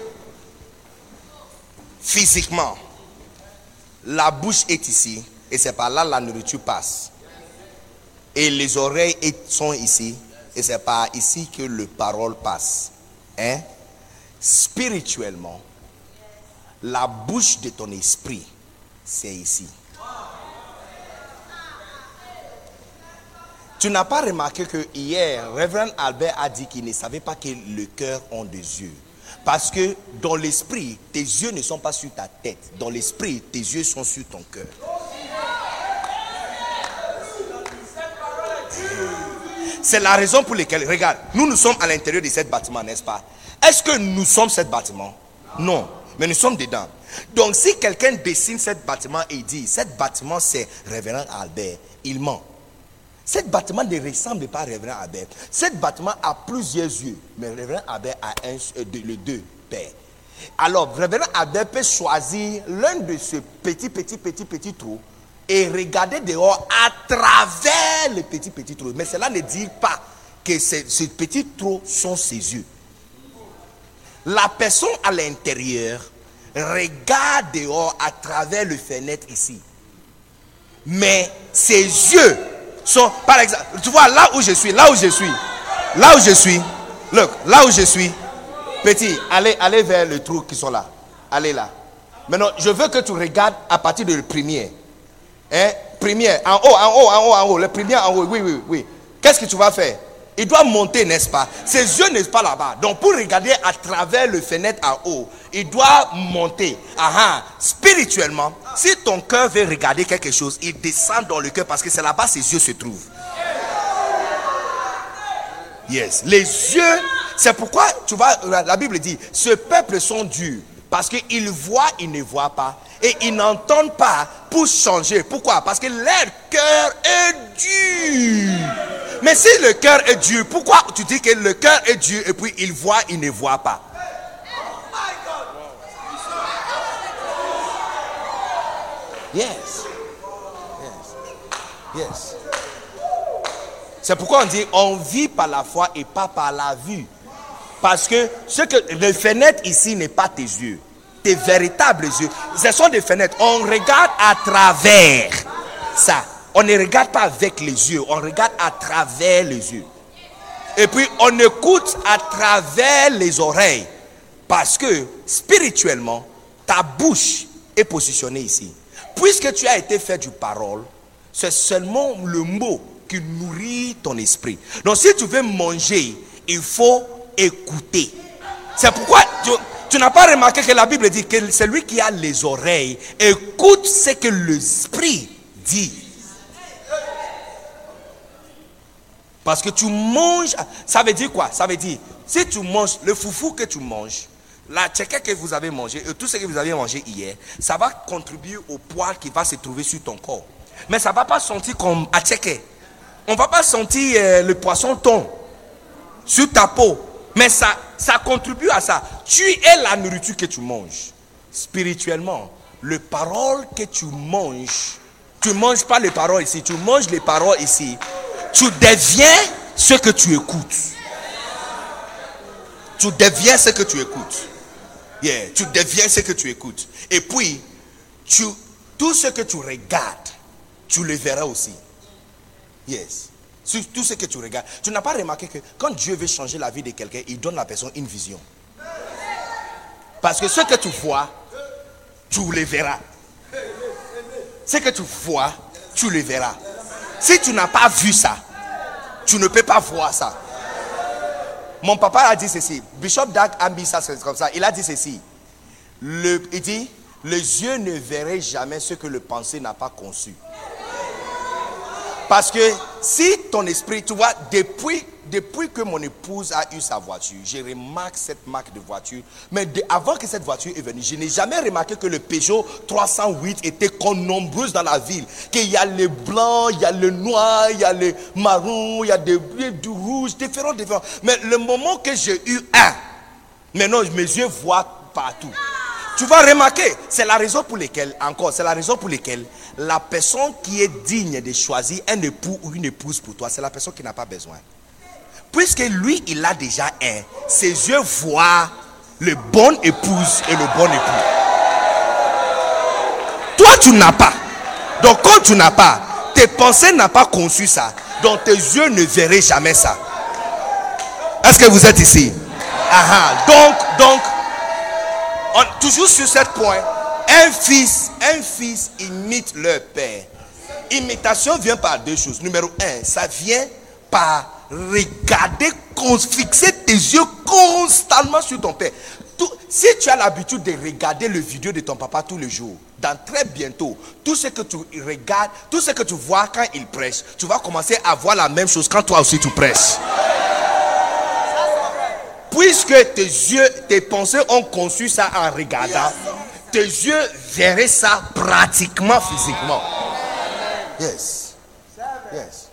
physiquement, la bouche est ici et c'est par là la nourriture passe. Et les oreilles sont ici et c'est par ici que le parole passe. Hein? Spirituellement, la bouche de ton esprit, c'est ici. Tu n'as pas remarqué que hier, Révérend Albert a dit qu'il ne savait pas que le cœur ont des yeux. Parce que dans l'esprit, tes yeux ne sont pas sur ta tête. Dans l'esprit, tes yeux sont sur ton cœur. C'est la raison pour laquelle, regarde, nous nous sommes à l'intérieur de ce bâtiment, n'est-ce pas? Est-ce que nous sommes ce bâtiment? Non, mais nous sommes dedans. Donc si quelqu'un dessine ce bâtiment et dit, ce bâtiment c'est Révérend Albert, il ment. Ce bâtiment ne ressemble pas à Révérend Albert. Ce bâtiment a plusieurs yeux, mais Révérend Albert a un, euh, le deux pères. Alors, Révérend Albert peut choisir l'un de ces petits, petits, petits, petits trous et regarder dehors à travers les petits, petits trous. Mais cela ne dit pas que ces, ces petits trous sont ses yeux. La personne à l'intérieur regarde dehors à travers le fenêtre ici. Mais ses yeux par exemple, tu vois, là où je suis, là où je suis, là où je suis, look, là où je suis, petit, allez, allez vers le trou qui sont là. Allez là. Maintenant, je veux que tu regardes à partir de le premier. Hein? Premier, en haut, en haut, en haut, en haut. Le premier en haut, oui, oui, oui. Qu'est-ce que tu vas faire? Il doit monter, n'est-ce pas? Ses yeux n'est pas là-bas. Donc pour regarder à travers le fenêtre en haut, il doit monter. Aha, spirituellement, si ton cœur veut regarder quelque chose, il descend dans le cœur parce que c'est là-bas ses yeux se trouvent. Yes. Les yeux, c'est pourquoi, tu vois, la Bible dit, ce peuple sont durs. Parce qu'ils voient, ils ne voient pas. Et ils n'entendent pas pour changer. Pourquoi? Parce que leur cœur est dur. Mais si le cœur est dur, pourquoi tu dis que le cœur est dur et puis il voit, il ne voit pas? Yes. Yes. Yes. C'est pourquoi on dit on vit par la foi et pas par la vue. Parce que ce que les fenêtres ici n'est pas tes yeux, tes véritables yeux. Ce sont des fenêtres. On regarde à travers ça. On ne regarde pas avec les yeux, on regarde à travers les yeux. Et puis on écoute à travers les oreilles. Parce que spirituellement, ta bouche est positionnée ici. Puisque tu as été fait du parole, c'est seulement le mot qui nourrit ton esprit. Donc si tu veux manger, il faut écouter. C'est pourquoi tu, n'as pas remarqué que la Bible dit que celui qui a les oreilles écoute ce que l'esprit dit. Parce que tu manges, ça veut dire quoi? Ça veut dire, si tu manges le foufou que tu manges, la tchèque que vous avez mangé et tout ce que vous avez mangé hier, ça va contribuer au poids qui va se trouver sur ton corps. Mais ça ne va pas sentir comme à tchèque. On ne va pas sentir euh, le poisson thon sur ta peau. Mais ça, ça contribue à ça. Tu es la nourriture que tu manges. Spirituellement, les paroles que tu manges, tu ne manges pas les paroles ici, tu manges les paroles ici. Tu deviens ce que tu écoutes. Tu deviens ce que tu écoutes. Yeah, tu deviens ce que tu écoutes. Et puis, tu, tout ce que tu regardes, tu le verras aussi. Yes. Sur tout ce que tu regardes. Tu n'as pas remarqué que quand Dieu veut changer la vie de quelqu'un, il donne à la personne une vision. Parce que ce que tu vois, tu le verras. Ce que tu vois, tu le verras. Si tu n'as pas vu ça, tu ne peux pas voir ça. Mon papa a dit ceci. Bishop Dag a mis ça comme ça. Il a dit ceci. Il dit, les yeux ne verraient jamais ce que le pensée n'a pas conçu. Parce que si ton esprit, tu vois, depuis, depuis que mon épouse a eu sa voiture, j'ai remarqué cette marque de voiture. Mais avant que cette voiture est venue, je n'ai jamais remarqué que le Peugeot 308 était nombreuse dans la ville. Qu'il y a le blanc, il y a le noir, il y a le marron, il y a des, du rouge, différents, différents. Mais le moment que j'ai eu un, maintenant mes yeux voient partout. Tu vas remarquer, c'est la raison pour laquelle, encore, c'est la raison pour laquelle la personne qui est digne de choisir un époux ou une épouse pour toi, c'est la personne qui n'a pas besoin. Puisque lui, il a déjà un, ses yeux voient le bon épouse et le bon époux. Toi, tu n'as pas. Donc, quand tu n'as pas, tes pensées n'ont pas conçu ça. Donc, tes yeux ne verraient jamais ça. Est-ce que vous êtes ici? Ah, donc, donc, toujours sur ce point, un fils, un fils imite leur père. Imitation vient par deux choses. Numéro un, ça vient par regarder, fixer tes yeux constamment sur ton père. si tu as l'habitude de regarder le vidéo de ton papa tous les jours, dans très bientôt, tout ce que tu regardes, tout ce que tu vois quand il prêche, tu vas commencer à voir la même chose quand toi aussi tu prêches. Puisque tes yeux, tes pensées ont conçu ça en regardant, tes yeux verraient ça pratiquement physiquement. Yes. Yes.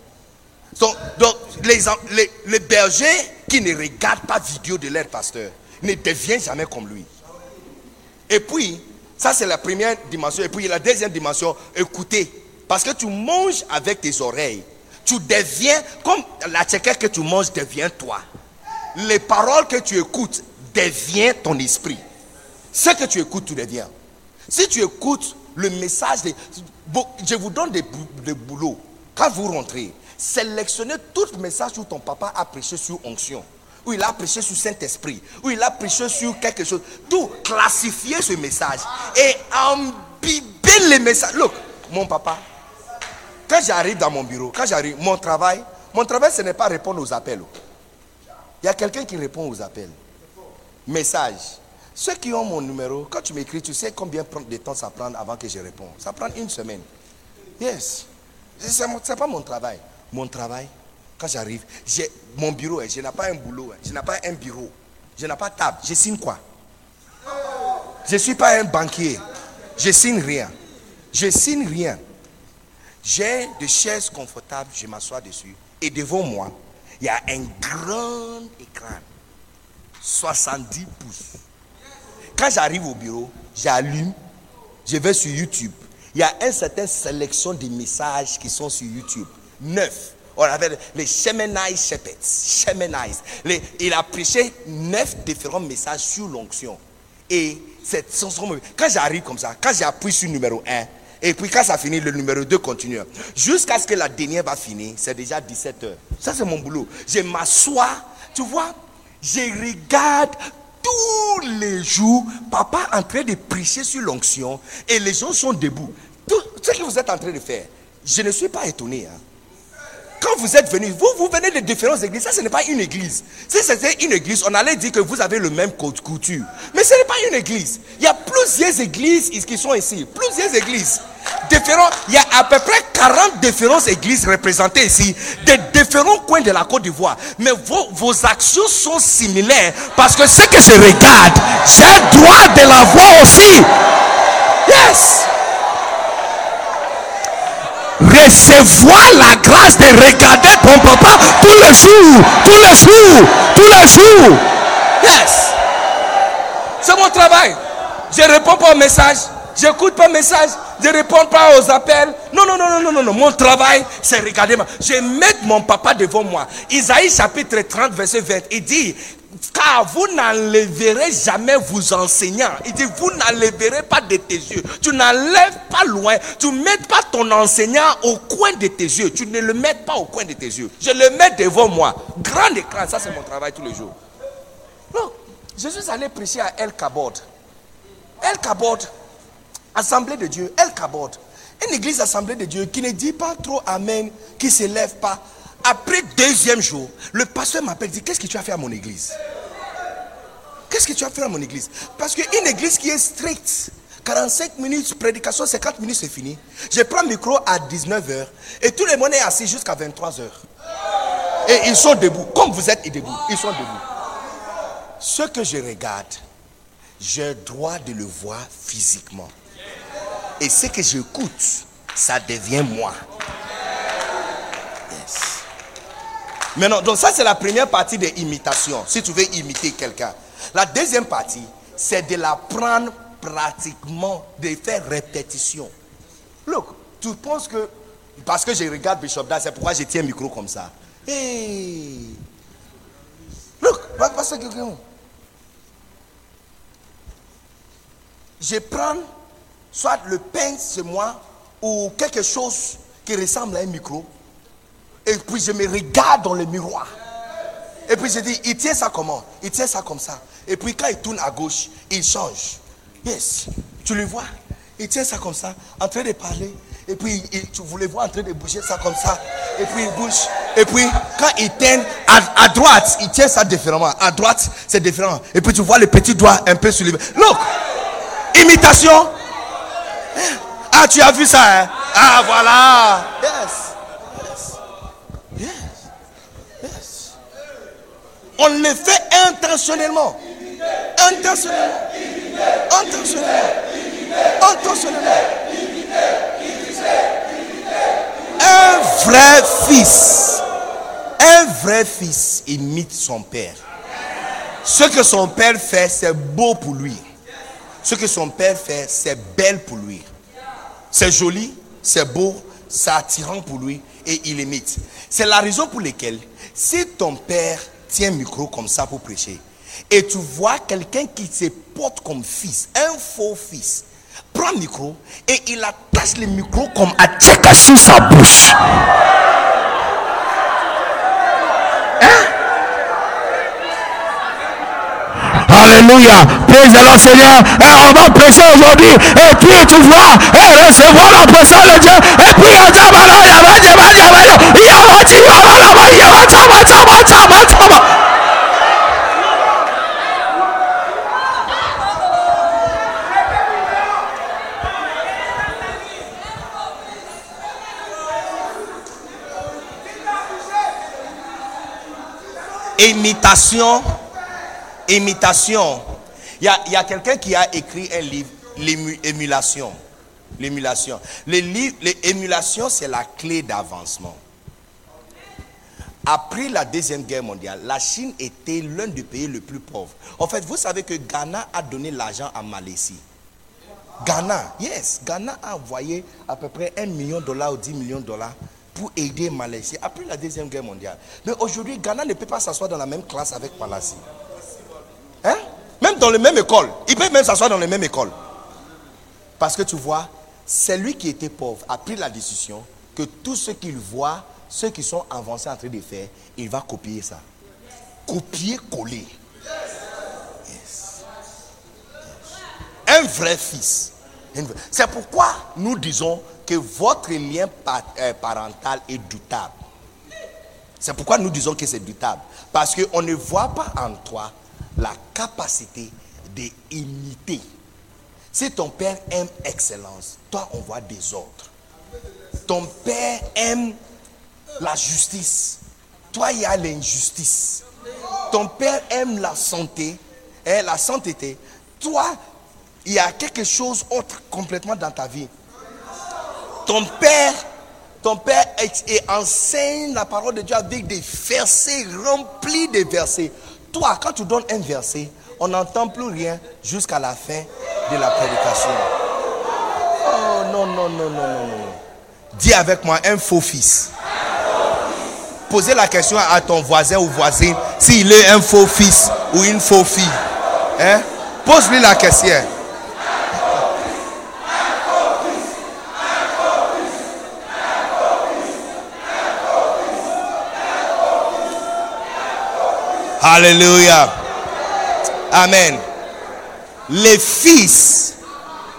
Donc, les, les, les, bergers qui ne regardent pas vidéo de leur pasteur ne deviennent jamais comme lui. Et puis, ça c'est la première dimension. Et puis la deuxième dimension, écouter. Parce que tu manges avec tes oreilles. Tu deviens, comme la tchéquette que tu manges devient toi les paroles que tu écoutes deviennent ton esprit. Ce que tu écoutes, tu deviens. Si tu écoutes le message, de, je vous donne des, des boulots. Quand vous rentrez, sélectionnez tout message où ton papa a prêché sur onction, où il a prêché sur Saint-Esprit, où il a prêché sur quelque chose. Tout, classifier ce message et imbiber les messages. Look, mon papa, quand j'arrive dans mon bureau, quand j'arrive, mon travail, mon travail, ce n'est pas répondre aux appels. Il y a quelqu'un qui répond aux appels. Message. Ceux qui ont mon numéro, quand tu m'écris, tu sais combien de temps ça prend avant que je réponde. Ça prend une semaine. Yes. Ce n'est pas mon travail. Mon travail, quand j'arrive, j'ai mon bureau, je n'ai pas un boulot, je n'ai pas un bureau, je n'ai pas table. Je signe quoi? Je ne suis pas un banquier. Je signe rien. Je signe rien. J'ai des chaises confortables, je m'assois dessus. Et devant moi, il y a un grand écran, 70 pouces. Quand j'arrive au bureau, j'allume, je vais sur YouTube. Il y a une certaine sélection de messages qui sont sur YouTube. Neuf. On appelle les Shemenai Shepherds. il a prêché neuf différents messages sur l'onction. Et quand j'arrive comme ça, quand j'appuie sur numéro 1, et puis quand ça finit, le numéro 2 continue. Jusqu'à ce que la dernière va finir, c'est déjà 17 heures. Ça, c'est mon boulot. Je m'assois, tu vois, je regarde tous les jours papa en train de prêcher sur l'onction et les gens sont debout. Tout ce que vous êtes en train de faire, je ne suis pas étonné. Hein. Quand vous êtes venu, vous, vous venez de différentes églises. Ça, ce n'est pas une église. Si c'était une église, on allait dire que vous avez le même code couture. Mais ce n'est pas une église. Il y a plusieurs églises qui sont ici. Plusieurs églises. Il y a à peu près 40 différentes églises représentées ici, de différents coins de la Côte d'Ivoire. Mais vos, vos actions sont similaires parce que ce que je regarde, j'ai droit de la voir aussi. Yes. Recevoir la grâce de regarder ton papa tous les jours, tous les jours, tous les jours. Yes. C'est mon travail. Je réponds pas aux messages. J'écoute pas aux messages. Je réponds pas aux appels. Non, non, non, non, non, non. Mon travail, c'est regarder. Je mets mon papa devant moi. Isaïe chapitre 30, verset 20. Il dit, car vous n'enlèverez jamais vos enseignants. Il dit, vous n'enlèverez pas de tes yeux. Tu n'enlèves pas loin. Tu ne mets pas ton enseignant au coin de tes yeux. Tu ne le mets pas au coin de tes yeux. Je le mets devant moi. Grand écran, ça c'est mon travail tous les jours. Non, je suis allé prêcher à El Kabod. El Kabod, Assemblée de Dieu, El Kabod. Une église Assemblée de Dieu qui ne dit pas trop Amen, qui ne se lève pas. Après deuxième jour, le pasteur m'appelle et dit Qu'est-ce que tu as fait à mon église? Qu'est-ce que tu as fait à mon église? Parce qu'une église qui est stricte, 45 minutes, prédication, 50 minutes, c'est fini. Je prends le micro à 19h et tout le monde est assis jusqu'à 23h. Et ils sont debout. Comme vous êtes debout, ils sont debout. Ce que je regarde, j'ai droit de le voir physiquement. Et ce que j'écoute, ça devient moi. Maintenant, donc ça c'est la première partie de l'imitation. Si tu veux imiter quelqu'un. La deuxième partie, c'est de l'apprendre pratiquement, de faire répétition. Look, tu penses que, parce que je regarde Bishop Da, c'est pourquoi je tiens micro comme ça. Hey. Look, pasteur quelqu'un. Je prends soit le pain c'est moi ou quelque chose qui ressemble à un micro et puis je me regarde dans le miroir. Et puis je dis, il tient ça comment? Il tient ça comme ça. Et puis quand il tourne à gauche, il change. Yes. Tu le vois? Il tient ça comme ça, en train de parler. Et puis tu voulais voir en train de bouger ça comme ça. Et puis il bouge. Et puis quand il tient à, droite, il tient ça différemment. À droite, c'est différent. Et puis tu vois le petit doigt un peu soulevé. Look Imitation. Ah, tu as vu ça, hein? Ah, voilà. Yes. On le fait intentionnellement. Intentionnellement. Intentionnellement. Intentionnellement. Un vrai fils. Un vrai fils imite son père. Ce que son père fait, c'est beau pour lui. Ce que son père fait, c'est belle pour lui. C'est joli, c'est beau, c'est attirant pour lui et il imite. C'est la raison pour laquelle, si ton père tiens micro comme ça pour prêcher, et tu vois quelqu'un qui se porte comme fils, un faux fils, prend le micro et il attache le micro comme à sur sa bouche. Alléluia. Praise le Seigneur. Et on va prêcher aujourd'hui. Et puis tu vois, et recevoir la présence de Dieu. Et puis y a Imitation Imitation. Il y a, quelqu'un qui a écrit un livre, l'émulation. L'émulation. L'émulation, c'est la clé d'avancement. Après la Deuxième Guerre mondiale, la Chine était l'un des pays les plus pauvres. En fait, vous savez que Ghana a donné l'argent à Malaisie. Ghana, yes, Ghana a envoyé à peu près 1 million de dollars ou 10 millions de dollars pour aider Malaisie après la Deuxième Guerre mondiale. Mais aujourd'hui, Ghana ne peut pas s'asseoir dans la même classe avec Malaisie. Hein? Même dans la même école. Il peut même s'asseoir dans la même école. Parce que tu vois, c'est lui qui était pauvre a pris la décision que tout ce qu'il voit, ceux qui sont avancés en train de faire, il va copier ça. Copier, coller. Un vrai fils. C'est pourquoi nous disons que votre lien euh, parental est doutable. C'est pourquoi nous disons que c'est doutable. Parce qu'on ne voit pas en toi la capacité d'imiter. Si ton père aime excellence, toi on voit des autres. Ton père aime la justice, toi il y a l'injustice. Ton père aime la santé, et la sainteté, toi il y a quelque chose autre complètement dans ta vie. Ton père Ton père enseigne la parole de Dieu avec des versets remplis de versets. Toi, quand tu donnes un verset, on n'entend plus rien jusqu'à la fin de la prédication. Oh non, non, non, non, non, non. Dis avec moi un faux fils. Posez la question à ton voisin ou voisine s'il est un faux fils ou une faux fille. Hein? Pose-lui la question. Alléluia. Amen. Les fils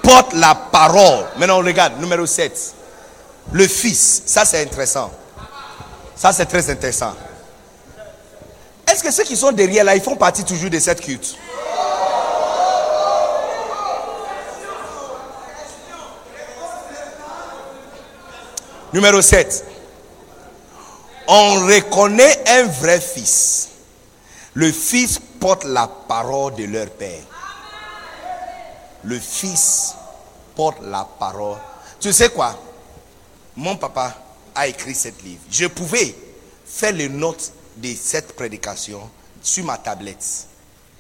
portent la parole. Maintenant, on regarde, numéro 7. Le fils, ça c'est intéressant. Ça c'est très intéressant. Est-ce que ceux qui sont derrière là, ils font partie toujours de cette culte? Numéro 7. On reconnaît un vrai fils. Le fils porte la parole de leur père. Le fils porte la parole. Tu sais quoi? Mon papa a écrit cette livre. Je pouvais faire les notes de cette prédication sur ma tablette.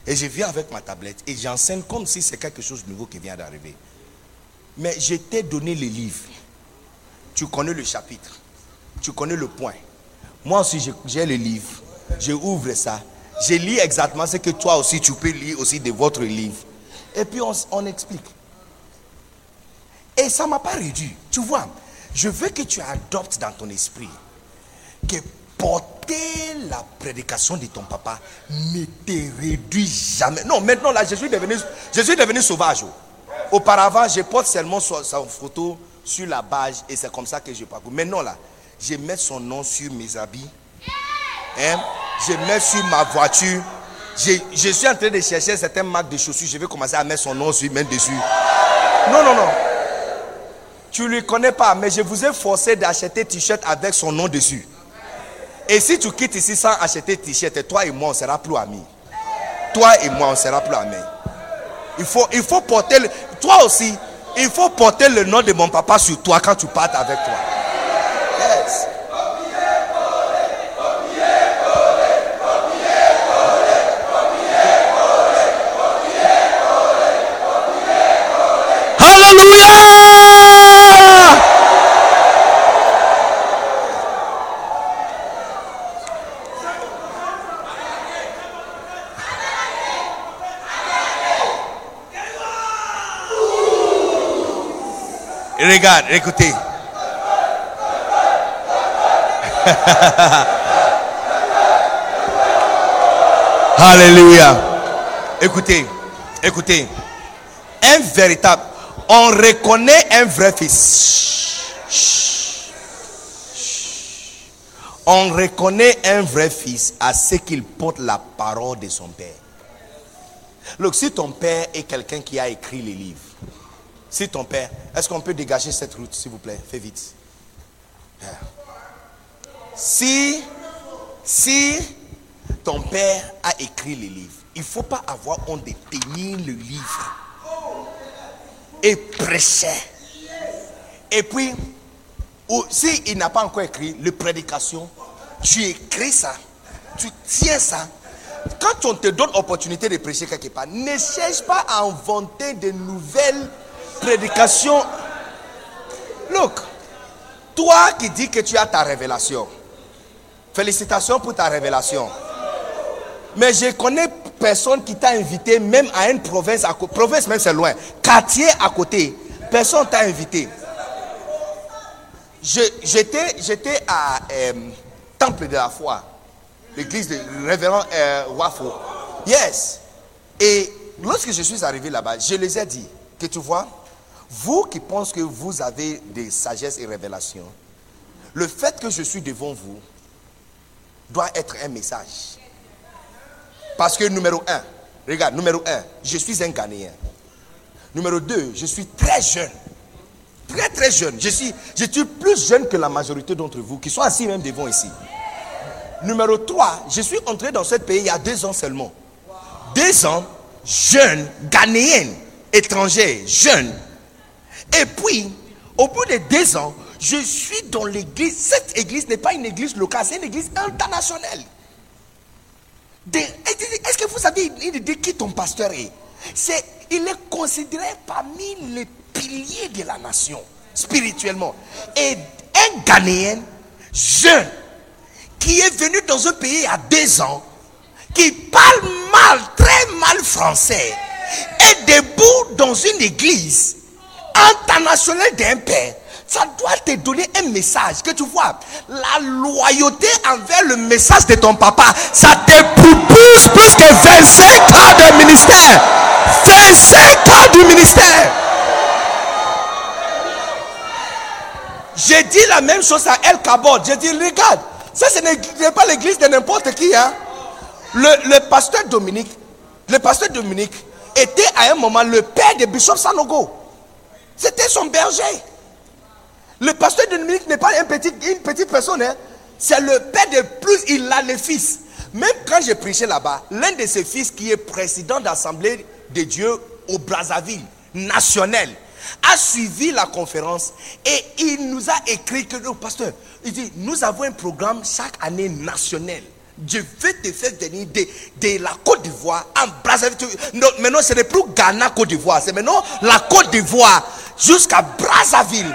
Et je viens avec ma tablette et j'enseigne comme si c'est quelque chose de nouveau qui vient d'arriver. Mais je t'ai donné le livre. Tu connais le chapitre. Tu connais le point. Moi aussi, j'ai- j'ai le livre. Je ouvre ça. Je lis exactement ce que toi aussi, tu peux lire aussi de votre livre. Et puis, on, explique. Et ça ne m'a pas réduit. Tu vois, je veux que tu adoptes dans ton esprit que porter la prédication de ton papa ne te réduit jamais. Non, maintenant là, je suis devenu, je suis devenu sauvage. Auparavant, je porte seulement sa, photo sur la base et c'est comme ça que je parcours. Maintenant là, je mets son nom sur mes habits. Je mets sur ma voiture. Je, suis en train de chercher certaines marques de chaussures. Je vais commencer à mettre son nom sur, même dessus. Non, non, non. Tu ne le connais pas, mais je vous ai forcé d'acheter t-shirt avec son nom dessus. Et si tu quittes ici sans acheter t-shirt, toi et moi, on sera plus amis. Toi et moi, on sera plus amis. Il faut, il faut porter, toi aussi, il faut porter le nom de mon papa sur toi quand tu partes avec toi. Yes. Regarde, écoutez. (laughs) Alléluia. Écoutez, écoutez. Un véritable. On reconnaît un vrai fils. On reconnaît un vrai fils à ce qu'il porte la parole de son père. Look, si ton père est quelqu'un qui a écrit les livres, si ton père, est-ce qu'on peut dégager cette route, s'il vous plaît? Fais vite. Si, si ton père a écrit les livres, il ne faut pas avoir honte de tenir le livre et prêcher. Et puis, ou, si il n'a pas encore écrit le prédication, tu écris ça, tu tiens ça. Quand on te donne opportunité de prêcher quelque part, ne cherche pas à inventer de nouvelles prédications. Look, toi qui dis que tu as ta révélation, félicitations pour ta révélation. Mais je connais personne qui t'a invité, même à une province à. Province, même c'est loin. Quartier à côté. Personne t'a invité. J'étais à euh, Temple de la Foi, l'église de révérend euh, Wafo. Yes. Et lorsque je suis arrivé là-bas, je les ai dit que tu vois, vous qui pensez que vous avez des sagesses et révélations, le fait que je suis devant vous doit être un message. Parce que numéro un, regarde, numéro un, je suis un Ghanéen. Numéro deux, je suis très jeune. Très très jeune. Je suis, je suis plus jeune que la majorité d'entre vous qui sont assis même devant ici. Numéro 3, je suis entré dans ce pays il y a deux ans seulement. Deux ans, jeune, ghanéenne, étranger, jeune. Et puis, au bout de deux ans, Je suis dans l'église. Cette église n'est pas une église locale, c'est une église internationale. Est-ce que vous savez de qui ton pasteur est? C'est, Il est considéré parmi les piliers de la nation, spirituellement. Et un Ghanéen jeune qui est venu dans un pays à deux ans, qui parle mal, très mal français, est debout dans une église internationale d'un père ça doit te donner un message que tu vois. La loyauté envers le message de ton papa, ça te pousse plus que 25 ans de ministère. 25 ans du ministère. J'ai dit la même chose à El Kabod. J'ai dit, regarde, ça ce n'est pas l'église de n'importe qui. Hein. Le, le pasteur Dominique, le pasteur Dominique était à un moment le père de Bishop Sanogo. C'était son berger. Le pasteur de Dominique n'est pas un petit, une petite personne. Hein. C'est le père de plus, il a les fils. Même quand j'ai prêché là-bas, l'un de ses fils qui est président d'Assemblée de Dieu au Brazzaville, national, a suivi la conférence et il nous a écrit que le pasteur, il dit, nous avons un programme chaque année national. Je vais te faire venir de, la Côte d'Ivoire en Brazzaville. maintenant, ce n'est plus Ghana, Côte d'Ivoire. C'est maintenant la Côte d'Ivoire jusqu'à Brazzaville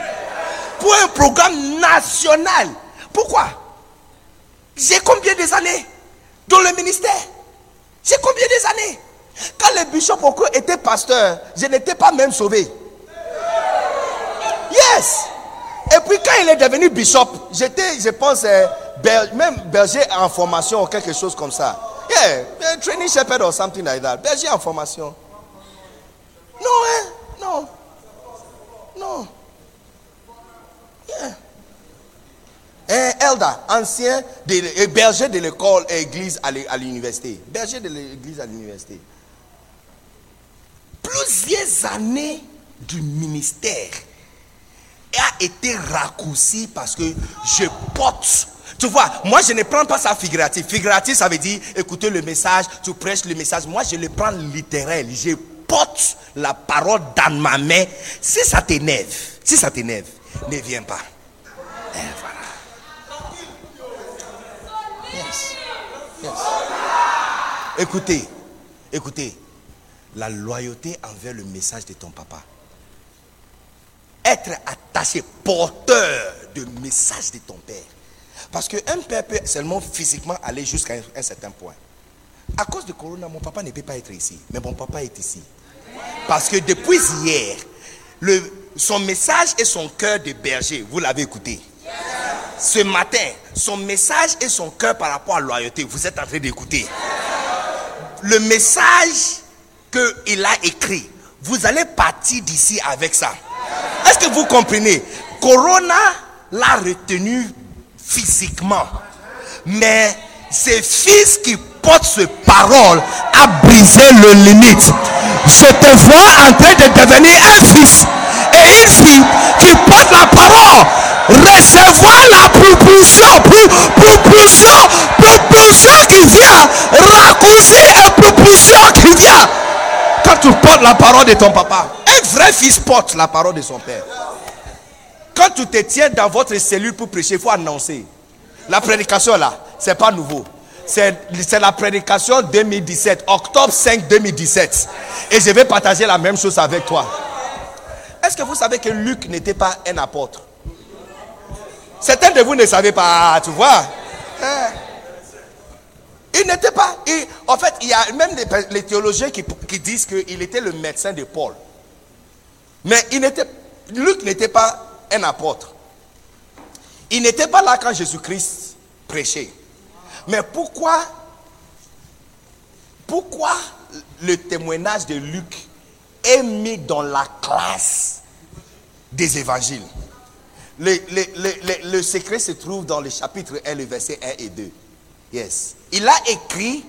pour un programme national. Pourquoi? J'ai combien des années dans le ministère? J'ai combien des années? Quand le bishop Oko était pasteur, je n'étais pas même sauvé. Yes. Et puis quand il est devenu bishop, j'étais, je pense, euh, même berger en formation ou quelque chose comme ça. Yeah, training shepherd or something like that. Berger en formation. Non, hein? Non. Non. Un elder, ancien, de, berger de l'école église à l'université. Berger de l'église à l'université. Plusieurs années du ministère a été raccourci parce que je porte. Tu vois, moi je ne prends pas ça figuratif. Figuratif, ça veut dire écouter le message, tu prêches le message. Moi je le prends littéral. Je porte la parole dans ma main. Si ça t'énerve, si ça t'énerve, ne viens pas. Yes. Écoutez, écoutez, la loyauté envers le message de ton papa. Être attaché, porteur de message de ton père. Parce qu'un père peut seulement physiquement aller jusqu'à un, certain point. À cause de Corona, mon papa ne peut pas être ici. Mais mon papa est ici. Parce que depuis hier, son message et son cœur de berger, vous l'avez écouté. Ce matin, son message et son cœur par rapport à la loyauté, vous êtes en train d'écouter. Le message qu'il a écrit, vous allez partir d'ici avec ça. Est-ce que vous comprenez? Corona l'a retenu physiquement. Mais ses fils qui portent ce parole a brisé le limite. Je te vois en train de devenir un fils et une fille qui porte la parole recevoir la propulsion, propulsion, propulsion qui vient, raccourci et propulsion qui vient. Quand tu portes la parole de ton papa, un vrai fils porte la parole de son père. Quand tu te tiens dans votre cellule pour prêcher, il faut annoncer. La prédication là, c'est pas nouveau. C'est la prédication 2017, octobre 5 2017. Et je vais partager la même chose avec toi. Est-ce que vous savez que Luc n'était pas un apôtre? Certains de vous ne savez pas, tu vois. Hein? Il n'était pas. en fait, il y a même les théologiens qui, disent qu'il était le médecin de Paul. Mais il n'était, Luc n'était pas un apôtre. Il n'était pas là quand Jésus-Christ prêchait. Mais pourquoi, pourquoi le témoignage de Luc est mis dans la classe des évangiles? Le, secret se trouve dans le chapitre 1, le verset 1 et 2. Yes. Il a écrit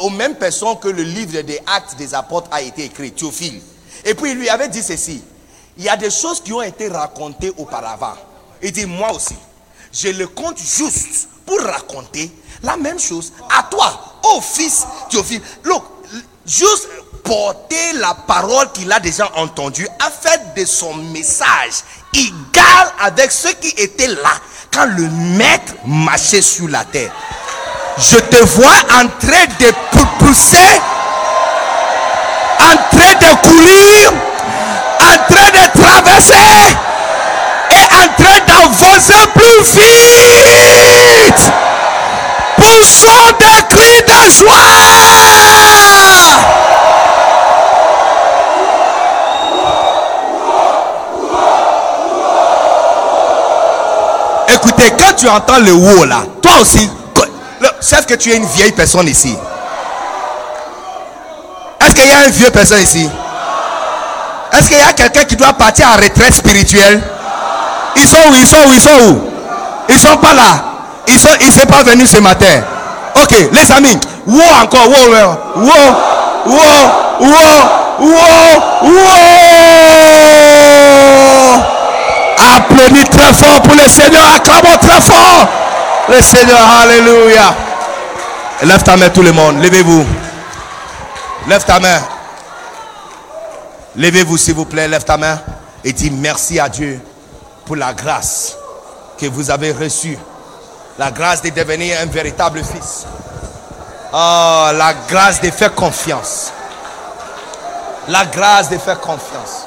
aux mêmes personnes que le livre des actes des apôtres a été écrit, Théophile. Et puis il lui avait dit ceci. Il y a des choses qui ont été racontées auparavant. Il dit, moi aussi, je le compte juste pour raconter la même chose à toi, au fils Théophile. Look, juste porter la parole qu'il a déjà entendue, a fait de son message égal avec ceux qui étaient là quand le maître marchait sur la terre. Je te vois en train de pousser, en train de courir, traverser et en train d'avancer plus vite. Poussons des cris de joie. Écoutez, quand tu entends le haut là, toi aussi, sauf que tu es une vieille personne ici. Est-ce qu'il y a une vieille personne ici? Est-ce qu'il y a quelqu'un qui doit partir en retraite spirituelle? Ils sont où? Ils sont où? Ils sont où? Ils sont pas là. Ils sont, ils sont pas venus ce matin. Ok, les amis. Wow encore. Wow, wow, wow, wow, wow, wow. Applaudis très fort pour le Seigneur. Acclamons très fort. Le Seigneur. Alléluia. Lève ta main tout le monde. Levez-vous. Lève ta main. Levez-vous s'il vous plaît. Lève ta main. Et dis merci à Dieu pour la grâce que vous avez reçue. La grâce de devenir un véritable fils. Oh, la grâce de faire confiance. La grâce de faire confiance.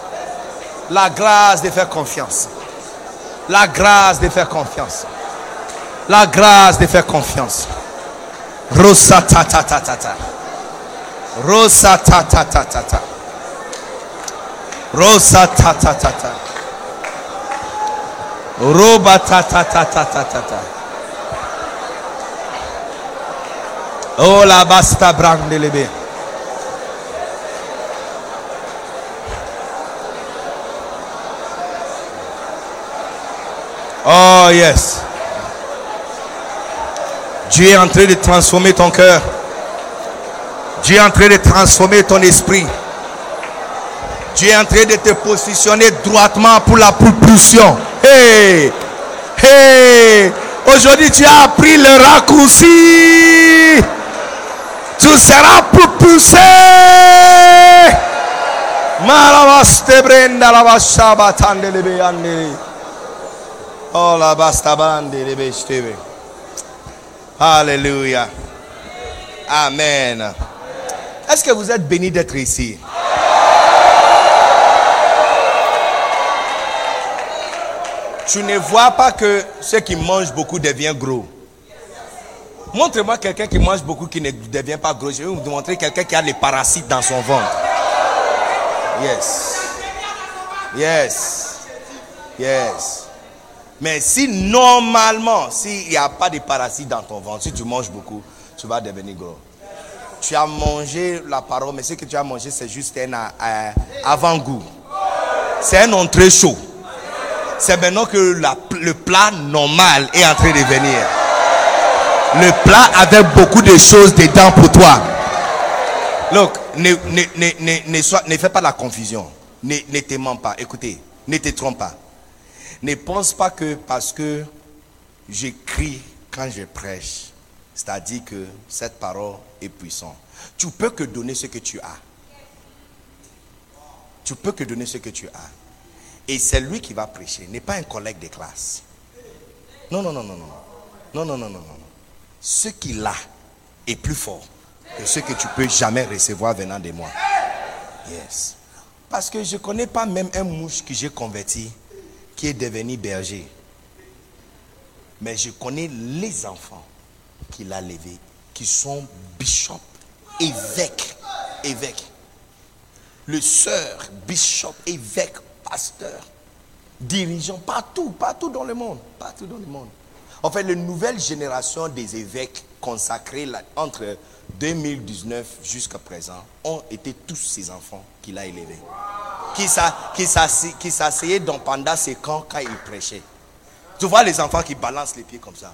La grâce de faire confiance. La grâce de faire confiance. La grâce de faire confiance. Rosa ta ta ta ta ta. Rosa ta ta ta ta. Rosa ta ta ta ta. Roba ta ta ta. Oh. Oh yes. Dieu est en train de transformer ton cœur. Dieu est en train de transformer ton esprit. Dieu est en train de te positionner droitement pour la propulsion. Hey! Hey! Aujourd'hui, tu as appris le raccourci. Tu seras propulsé. Oh la. Alléluia. Amen. Est-ce que vous êtes béni d'être ici? Tu ne vois pas que ceux qui mangent beaucoup deviennent gros. Montre-moi quelqu'un qui mange beaucoup qui ne devient pas gros. Je vais vous montrer quelqu'un qui a les parasites dans son ventre. Yes. Yes. Yes. Mais si normalement, s'il n'y a pas de parasites dans ton ventre, si tu manges beaucoup, tu vas devenir gros. Tu as mangé la parole, mais ce que tu as mangé, c'est juste un euh, avant-goût. C'est un entrée chaud. C'est maintenant que le plat normal est en train de venir. Le plat avec beaucoup de choses dedans pour toi. Look, ne, ne, ne, ne, ne fais pas la confusion. Ne, ne te mens pas. Écoutez, ne te trompe pas. Ne pense pas que parce que j'écris quand je prêche, c'est-à-dire que cette parole est puissante. Tu peux que donner ce que tu as. Tu peux que donner ce que tu as. Et c'est lui qui va prêcher, n'est pas un collègue de classe. Non, non, non, non, non. Non, non, non, non, non. Ce qu'il a est plus fort que ce que tu peux jamais recevoir venant de moi. Yes. Parce que je ne connais pas même un mouche que j'ai converti qui est devenu berger. Mais je connais les enfants qu'il a levés, qui sont bishop, évêques, évêques. Le sœur, bishop, évêque, pasteur, dirigeant, partout, partout dans le monde, partout dans le monde. En fait, les nouvelles générations des évêques consacrés entre 2019 jusqu'à présent ont été tous ces enfants qu'il a élevés. Qui s'asseyaient dans pendant ses camps quand il prêchait. Tu vois les enfants qui balancent les pieds comme ça.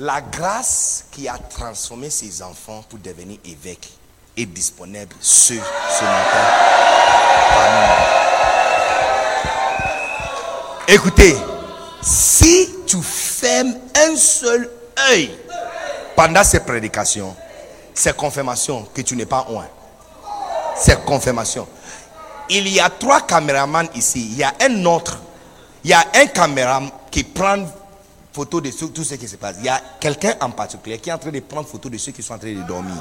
La grâce qui a transformé ces enfants pour devenir évêques est disponible ce, ce matin. Écoutez, si tu fermes un seul œil pendant ces prédications, c'est confirmation que tu n'es pas loin. C'est confirmation. il y a trois caméramans ici. Il y a un autre. Il y a un caméraman qui prend photo de tout ce qui se passe. Il y a quelqu'un en particulier qui est en train de prendre photo de ceux qui sont en train de dormir.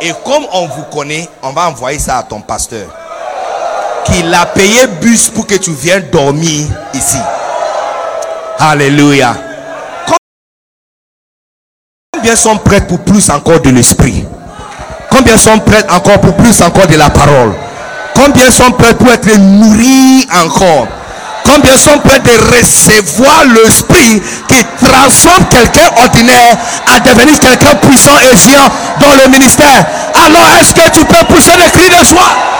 Et comme on vous connaît, on va envoyer ça à ton pasteur. Qu'il a payé bus pour que tu viennes dormir ici. Alléluia. Combien sont prêts pour plus encore de l'esprit? Combien sont prêts encore pour plus encore de la parole? Combien sont prêts pour être nourris encore? Combien sont prêts de recevoir l'esprit qui transforme quelqu'un ordinaire à devenir quelqu'un puissant et géant dans le ministère Alors est-ce que tu peux pousser le cri de joie?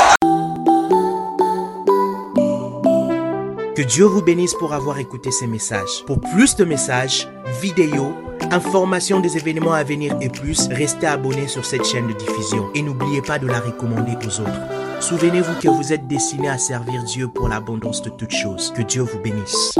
Que Dieu vous bénisse pour avoir écouté ces messages. Pour plus de messages, vidéos, informations des événements à venir et plus, restez abonné sur cette chaîne de diffusion et n'oubliez pas de la recommander aux autres. Souvenez-vous que vous êtes destiné à servir Dieu pour l'abondance de toutes choses. Que Dieu vous bénisse.